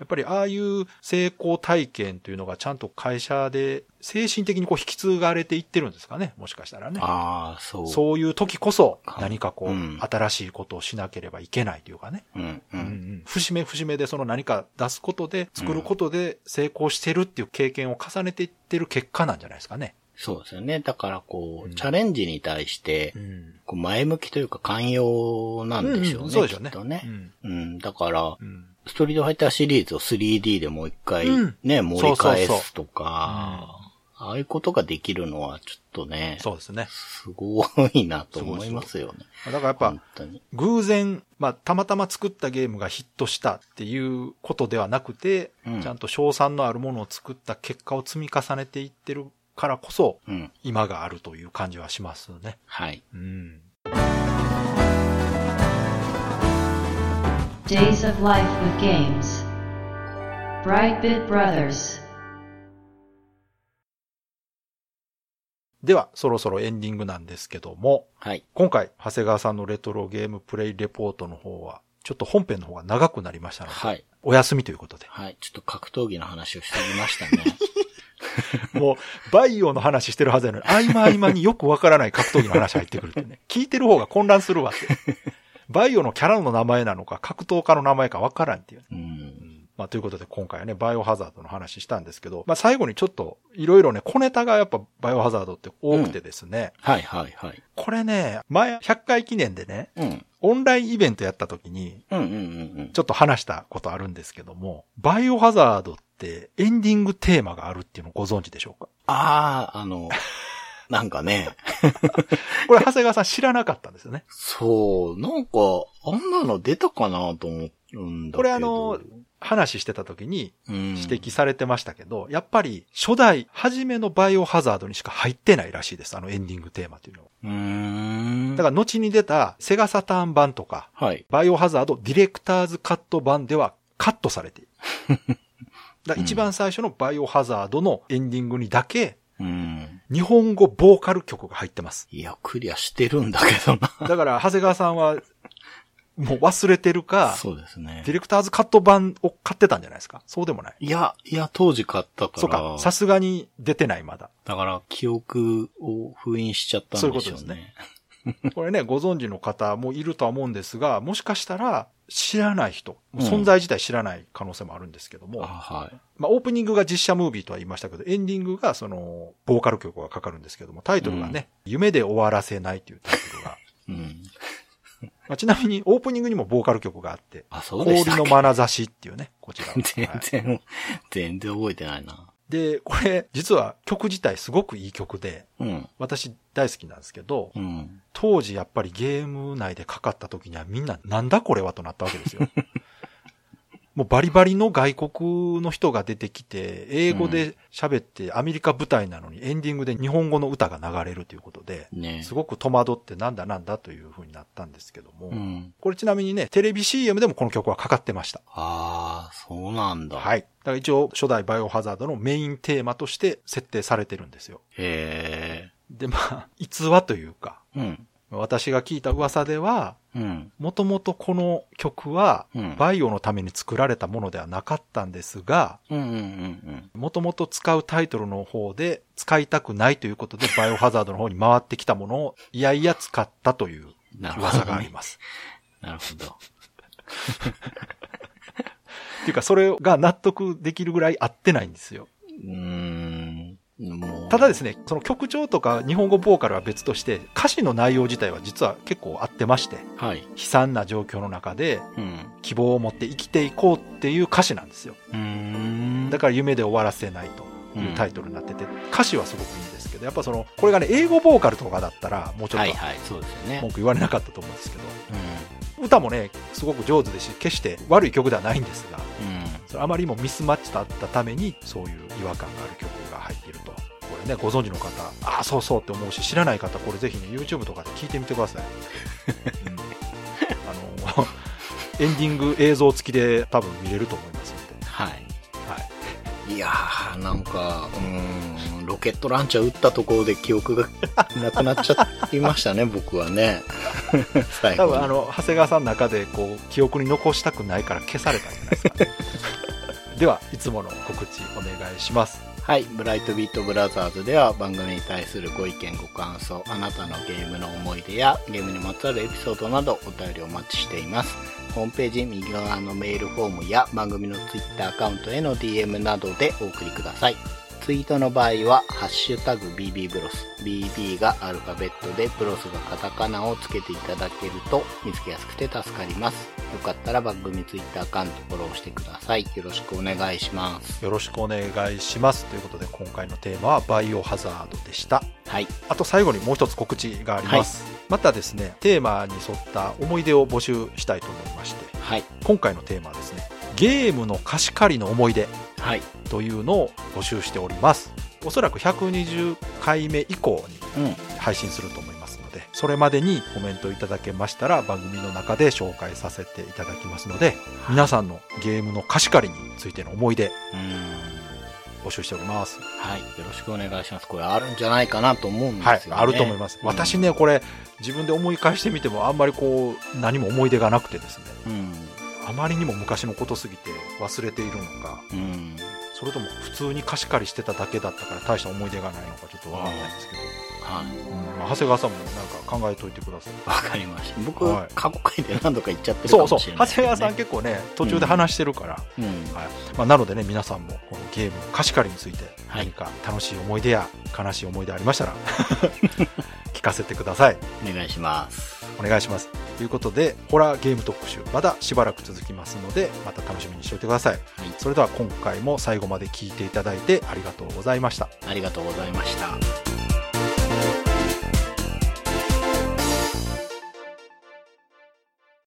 やっぱりああいう成功体験というのがちゃんと会社で精神的にこう引き継がれていってるんですかね。もしかしたらね。ああ、そう。そういう時こそ何かこう、うん新しいことをしなければいけないというかね。うんう。うんん節目節目でその何か出すことで、作ることで成功してるっていう経験を重ねていってる結果なんじゃないですかね。そうですよね。だからこう、うんチャレンジに対して、ん。こう前向きというか寛容なんでしょうね。うんそうでしょうねきっとね。うんうん。だから、うん。ストリートファイターシリーズを 3D でもう一回うんね、盛り返そうそうすとか、ああいうことができるのはちょっとね、そうですね。すごいなと思いますよね。だからやっぱ。偶然、まあ、たまたま作ったゲームがヒットしたっていうことではなくて、うんちゃんと賞賛のあるものを作った結果を積み重ねていってるからこそ、うん。今があるという感じはしますね。はい。うん。Days of Life with Games. Brightbit Brothers. では、そろそろエンディングなんですけども、はい。今回、長谷川さんのレトロゲームプレイレポートの方は、ちょっと本編の方が長くなりましたので、はい。お休みということで。はい。ちょっと格闘技の話をしてみましたね。[LAUGHS] もう、バイオの話してるはずやのに、合間合間によくわからない格闘技の話入ってくるってね。聞いてる方が混乱するわって。バイオのキャラの名前なのか、格闘家の名前かわからんっていうね。うん。まあ、ということで今回はね、バイオハザードの話したんですけど、まあ、最後にちょっと、いろいろね、小ネタがやっぱバイオハザードって多くてですね、はいはいはい。これね、前100回記念でね、うん。オンラインイベントやった時に、うんうんうんうん。ちょっと話したことあるんですけども、バイオハザードってエンディングテーマがあるっていうのをご存知でしょうか？ああ、あの、なんかね、[LAUGHS] これ長谷川さん知らなかったんですよね。そう、なんか、あんなの出たかなと思うんだけど。これあの、話してた時にうん、指摘されてましたけど、やっぱり初代、初めのバイオハザードにしか入ってないらしいです。あのエンディングテーマっていうのは。うーん。だから後に出たセガサターン版とか、はい。バイオハザードディレクターズカット版ではカットされている。[LAUGHS] だ一番最初のバイオハザードのエンディングにだけ、うん。日本語ボーカル曲が入ってます。いや、クリアしてるんだけどな。だから、長谷川さんは、もう忘れてるか、そうですねディ。レクターズカット版を買ってたんじゃないですか？そうでもない。いや、いや、当時買ったから。そうか、さすがに出てないまだ。だから、記憶を封印しちゃったんでしょうね。そういうことですこれね、ご存知の方もいるとは思うんですが、もしかしたら知らない人、存在自体知らない可能性もあるんですけども、あはい。まあオープニングが実写ムービーとは言いましたけど、エンディングがその、ボーカル曲がかかるんですけども、タイトルがね、夢で終わらせないというタイトルが。[LAUGHS] うん。まあ、ちなみにオープニングにもボーカル曲があって、氷の眼差しっていうね、こちらは。[LAUGHS] 全はい然、全然覚えてないな。で、これ、実は曲自体すごくいい曲で、うん。私大好きなんですけど、うん。当時やっぱりゲーム内でかかった時にはみんななんだこれはとなったわけですよ。[LAUGHS] もうバリバリの外国の人が出てきて、英語で喋ってアメリカ舞台なのにエンディングで日本語の歌が流れるということで、ねすごく戸惑ってなんだなんだという風になったんですけども、うん。これちなみにね、テレビ CM でもこの曲はかかってました。ああ、そうなんだ。はい。だから一応初代バイオハザードのメインテーマとして設定されてるんですよ。へえ。で、まあ、逸話というか、うん。私が聞いた噂では、うん。もともとこの曲はうん、バイオのために作られたものではなかったんですが、もともと使うタイトルの方で使いたくないということで、バイオハザードの方に回ってきたものを、いやいや使ったという。噂があります。[LAUGHS] なるほど。[LAUGHS] っていうか、それが納得できるぐらい合ってないんですよ。うーん。ただですね、その曲調とか日本語ボーカルは別として、歌詞の内容自体は実は結構合ってまして、はい。悲惨な状況の中でうん。希望を持って生きていこうっていう歌詞なんですよ。だから夢で終わらせないというタイトルになってて、歌詞はすごくいいんですけど、やっぱその、これがね、英語ボーカルとかだったら、もうちょっと。文句言われなかったと思うんですけど、う歌もね、すごく上手ですし、決して悪い曲ではないんですが。それあまりにもミスマッチだったために、そういう違和感がある曲れね、ご存知の方、ああ、そうそうって思うし、知らない方、これぜひね、YouTube とかで聞いてみてください。うん、あの、[LAUGHS] エンディング映像付きで多分見れると思いますので。はい。はい。いやー、なんか、うーん、ロケットランチャー撃ったところで記憶がなくなっちゃいましたね、[LAUGHS] 僕はね。[LAUGHS] 最後に。多分あの、長谷川さんの中で、こう、記憶に残したくないから消されたんじゃないですか、ね。では、いつもの告知お願いします。はい。ブライトビートブラザーズでは番組に対するご意見ご感想、あなたのゲームの思い出やゲームにまつわるエピソードなどお便りお待ちしています。ホームページ右側のメールフォームや番組の Twitter アカウントへの DM などでお送りください。ツイートの場合は、ハッシュタグ BB ブロス。BB がアルファベットで、ブロスがカタカナをつけていただけると見つけやすくて助かります。よかったら番組ツイッターアカウントフォローしてください。よろしくお願いします。よろしくお願いします。ということで、今回のテーマはバイオハザードでした。はい。あと最後にもう一つ告知があります。またですね、テーマに沿った思い出を募集したいと思いまして、はい。今回のテーマはですね、ゲームの貸し借りの思い出はい。というのを募集しております。おそらく120回目以降にうん。配信すると思いますので、それまでにコメントいただけましたら番組の中で紹介させていただきますので、皆さんのゲームの貸し借りについての思い出。募集しております。はい。よろしくお願いします。これあるんじゃないかなと思うんですよね。はい、あると思います。うん私ね、これ自分で思い返してみてもあんまりこう何も思い出がなくてですね、うん。あまりにも昔のことすぎて忘れているのか、うん。それとも普通に貸し借りしてただけだったから大した思い出がないのかちょっとわかんないんですけど、はい。長谷川さんもなんか考えといてください。わかりました。僕、はい過去回で何度か言っちゃってるかそうそう、もしれない長谷川さん結構ね、途中で話してるから、うん。はいまあ、なのでね、皆さんもこのゲームの貸し借りについてはい何か楽しい思い出や悲しい思い出ありましたら、[LAUGHS] 聞かせてください。お願いします。お願いします。ということで、ホラーゲーム特集、まだしばらく続きますので、また楽しみにしておいてください。はい。それでは今回も最後まで聞いていただいてありがとうございました。ありがとうございました。